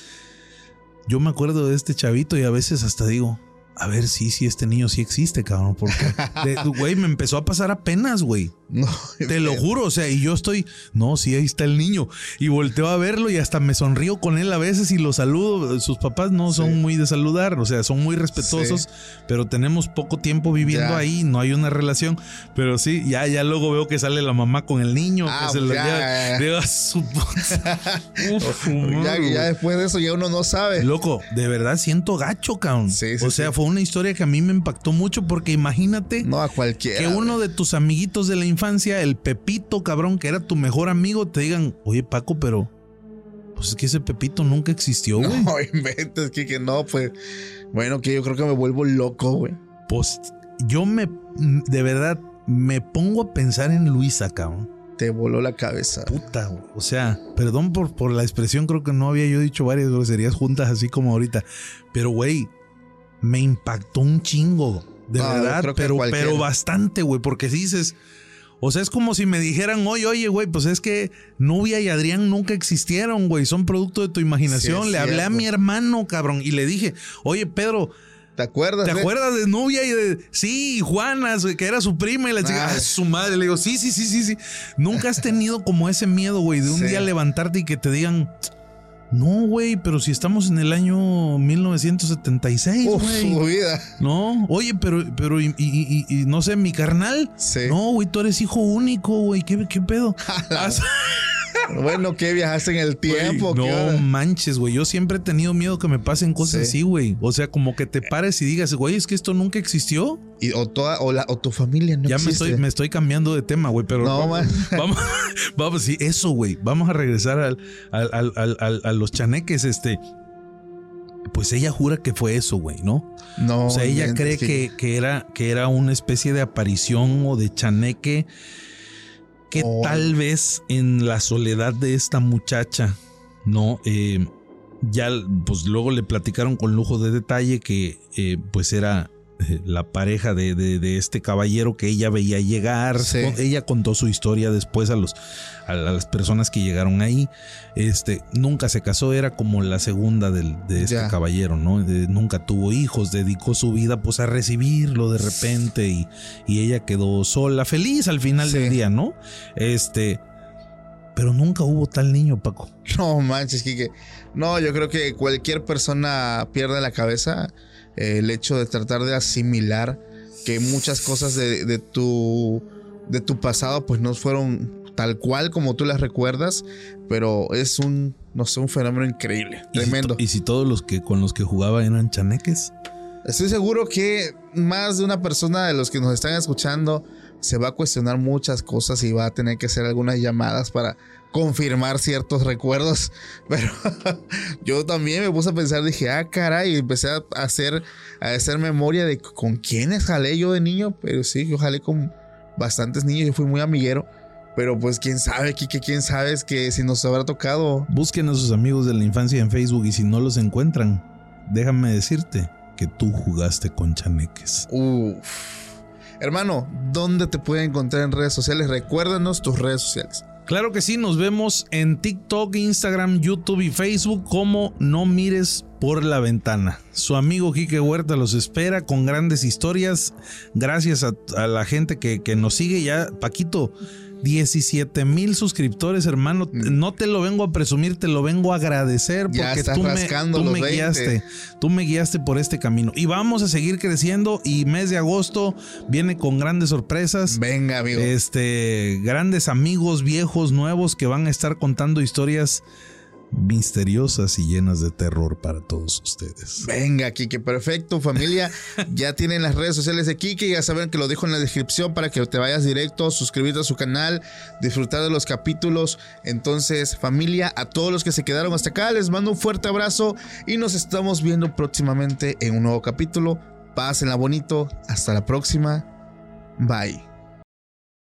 yo me acuerdo de este chavito y a veces hasta digo, a ver si si este niño sí existe, cabrón, porque güey me empezó a pasar apenas, güey. No, te lo juro, o sea, y yo estoy, no, sí, ahí está el niño. Y volteo a verlo y hasta me sonrío con él a veces y lo saludo. Sus papás no son muy de saludar, o sea, son muy respetuosos, pero tenemos poco tiempo viviendo ahí, no hay una relación. Pero sí, ya, ya luego veo que sale la mamá con el niño, que ah, se lo lleva. ya, después de eso ya uno no sabe. Loco, de verdad siento gacho, cabrón. o sea, fue una historia que a mí me impactó mucho porque imagínate. No a cualquiera. Que uno de tus amiguitos de la infancia, el Pepito, cabrón, que era tu mejor amigo, te digan, oye Paco, pero pues es que ese Pepito nunca existió, güey. No inventes, que, que no, pues. Bueno, que yo creo que me vuelvo loco, güey. Pues yo me, de verdad, me pongo a pensar en Luisa, cabrón. Te voló la cabeza. Puta, güey. O sea, perdón por, por la expresión, creo que no había yo dicho varias groserías juntas así como ahorita. Pero, güey, me impactó un chingo. De verdad, pero, pero bastante, güey. Porque si dices, o sea, es como si me dijeran, oye, oye, güey, pues es que Nubia y Adrián nunca existieron, güey, son producto de tu imaginación. le hablé a mi hermano, cabrón, y le dije, oye, Pedro, ¿Te acuerdas? ¿Te acuerdas de Nubia y de. Sí, Juana, que era su prima y la chica. Ah, su madre. Le digo, sí, sí, sí, sí, sí. Nunca has tenido como ese miedo, güey, de un día levantarte y que te digan. No, güey, pero si estamos en el año 1976, güey. su vida. No, oye, pero, pero, y, y, no sé, mi carnal. Sí. No, güey, tú eres hijo único, güey. ¿Qué, qué pedo? Bueno, que viajaste en el tiempo. no manches, güey. Yo siempre he tenido miedo que me pasen cosas así, güey. O sea, como que te pares y digas, güey, es que esto nunca existió. Y, o, toda, o, la, o tu familia no ya me estoy, me estoy cambiando de tema, güey. Pero no, vamos, vamos, vamos, sí, eso, güey. Vamos a regresar al, al, a los chaneques, este pues ella jura que fue eso, güey, ¿no? No. O sea, ella cree que, que, era, que era una especie de aparición o de chaneque que tal vez en la soledad de esta muchacha, ¿no? Eh, ya, pues luego le platicaron con lujo de detalle que eh, pues era la pareja de, este caballero que ella veía llegar. Ella contó su historia después a, los, a, las personas que llegaron ahí. Este, nunca se casó, era como la segunda del, de este caballero, ¿no? nunca tuvo hijos, dedicó su vida pues a recibirlo de repente y, y ella quedó sola, feliz al final del día, ¿no? Este, pero nunca hubo tal niño, Paco. No manches, Kike. No, yo creo que cualquier persona pierde la cabeza el hecho de tratar de asimilar que muchas cosas de, tu, de tu pasado pues no fueron tal cual como tú las recuerdas, pero es un, no sé, un fenómeno increíble, tremendo. ¿Y si, todos los que con los que jugaba eran chaneques? Estoy seguro que más de una persona de los que nos están escuchando se va a cuestionar muchas cosas y va a tener que hacer algunas llamadas para confirmar ciertos recuerdos. Pero yo también me puse a pensar, dije, ah, caray, y empecé a hacer, a hacer memoria de con quiénes jalé yo de niño. Pero sí, yo jalé con bastantes niños, yo fui muy amiguero. Pero pues quién sabe, Kike, quién sabe es que si nos habrá tocado. Busquen a sus amigos de la infancia en Facebook y si no los encuentran, déjame decirte que tú jugaste con chaneques. Uf. Hermano, ¿dónde te pueden encontrar en redes sociales? Recuérdanos tus redes sociales. Claro que sí, nos vemos en TikTok, Instagram, YouTube y Facebook como No Mires por la Ventana. Su amigo Quique Huerta los espera con grandes historias. Gracias a, la gente que, que nos sigue ya. Paquito, 17 mil suscriptores, hermano. Mm. No te lo vengo a presumir, te lo vengo a agradecer porque tú, me, guiaste. Tú me guiaste por este camino. Y vamos a seguir creciendo. Y mes de agosto viene con grandes sorpresas. Venga, amigo. Este, grandes amigos, viejos, nuevos que van a estar contando historias misteriosas y llenas de terror para todos ustedes. Venga, Kike, perfecto, familia. ya tienen las redes sociales de Kike, ya saben que lo dejo en la descripción para que te vayas directo, suscribirte a su canal, disfrutar de los capítulos. Entonces, familia, a todos los que se quedaron hasta acá, les mando un fuerte abrazo y nos estamos viendo próximamente en un nuevo capítulo. Pásenla bonito, hasta la próxima. Bye.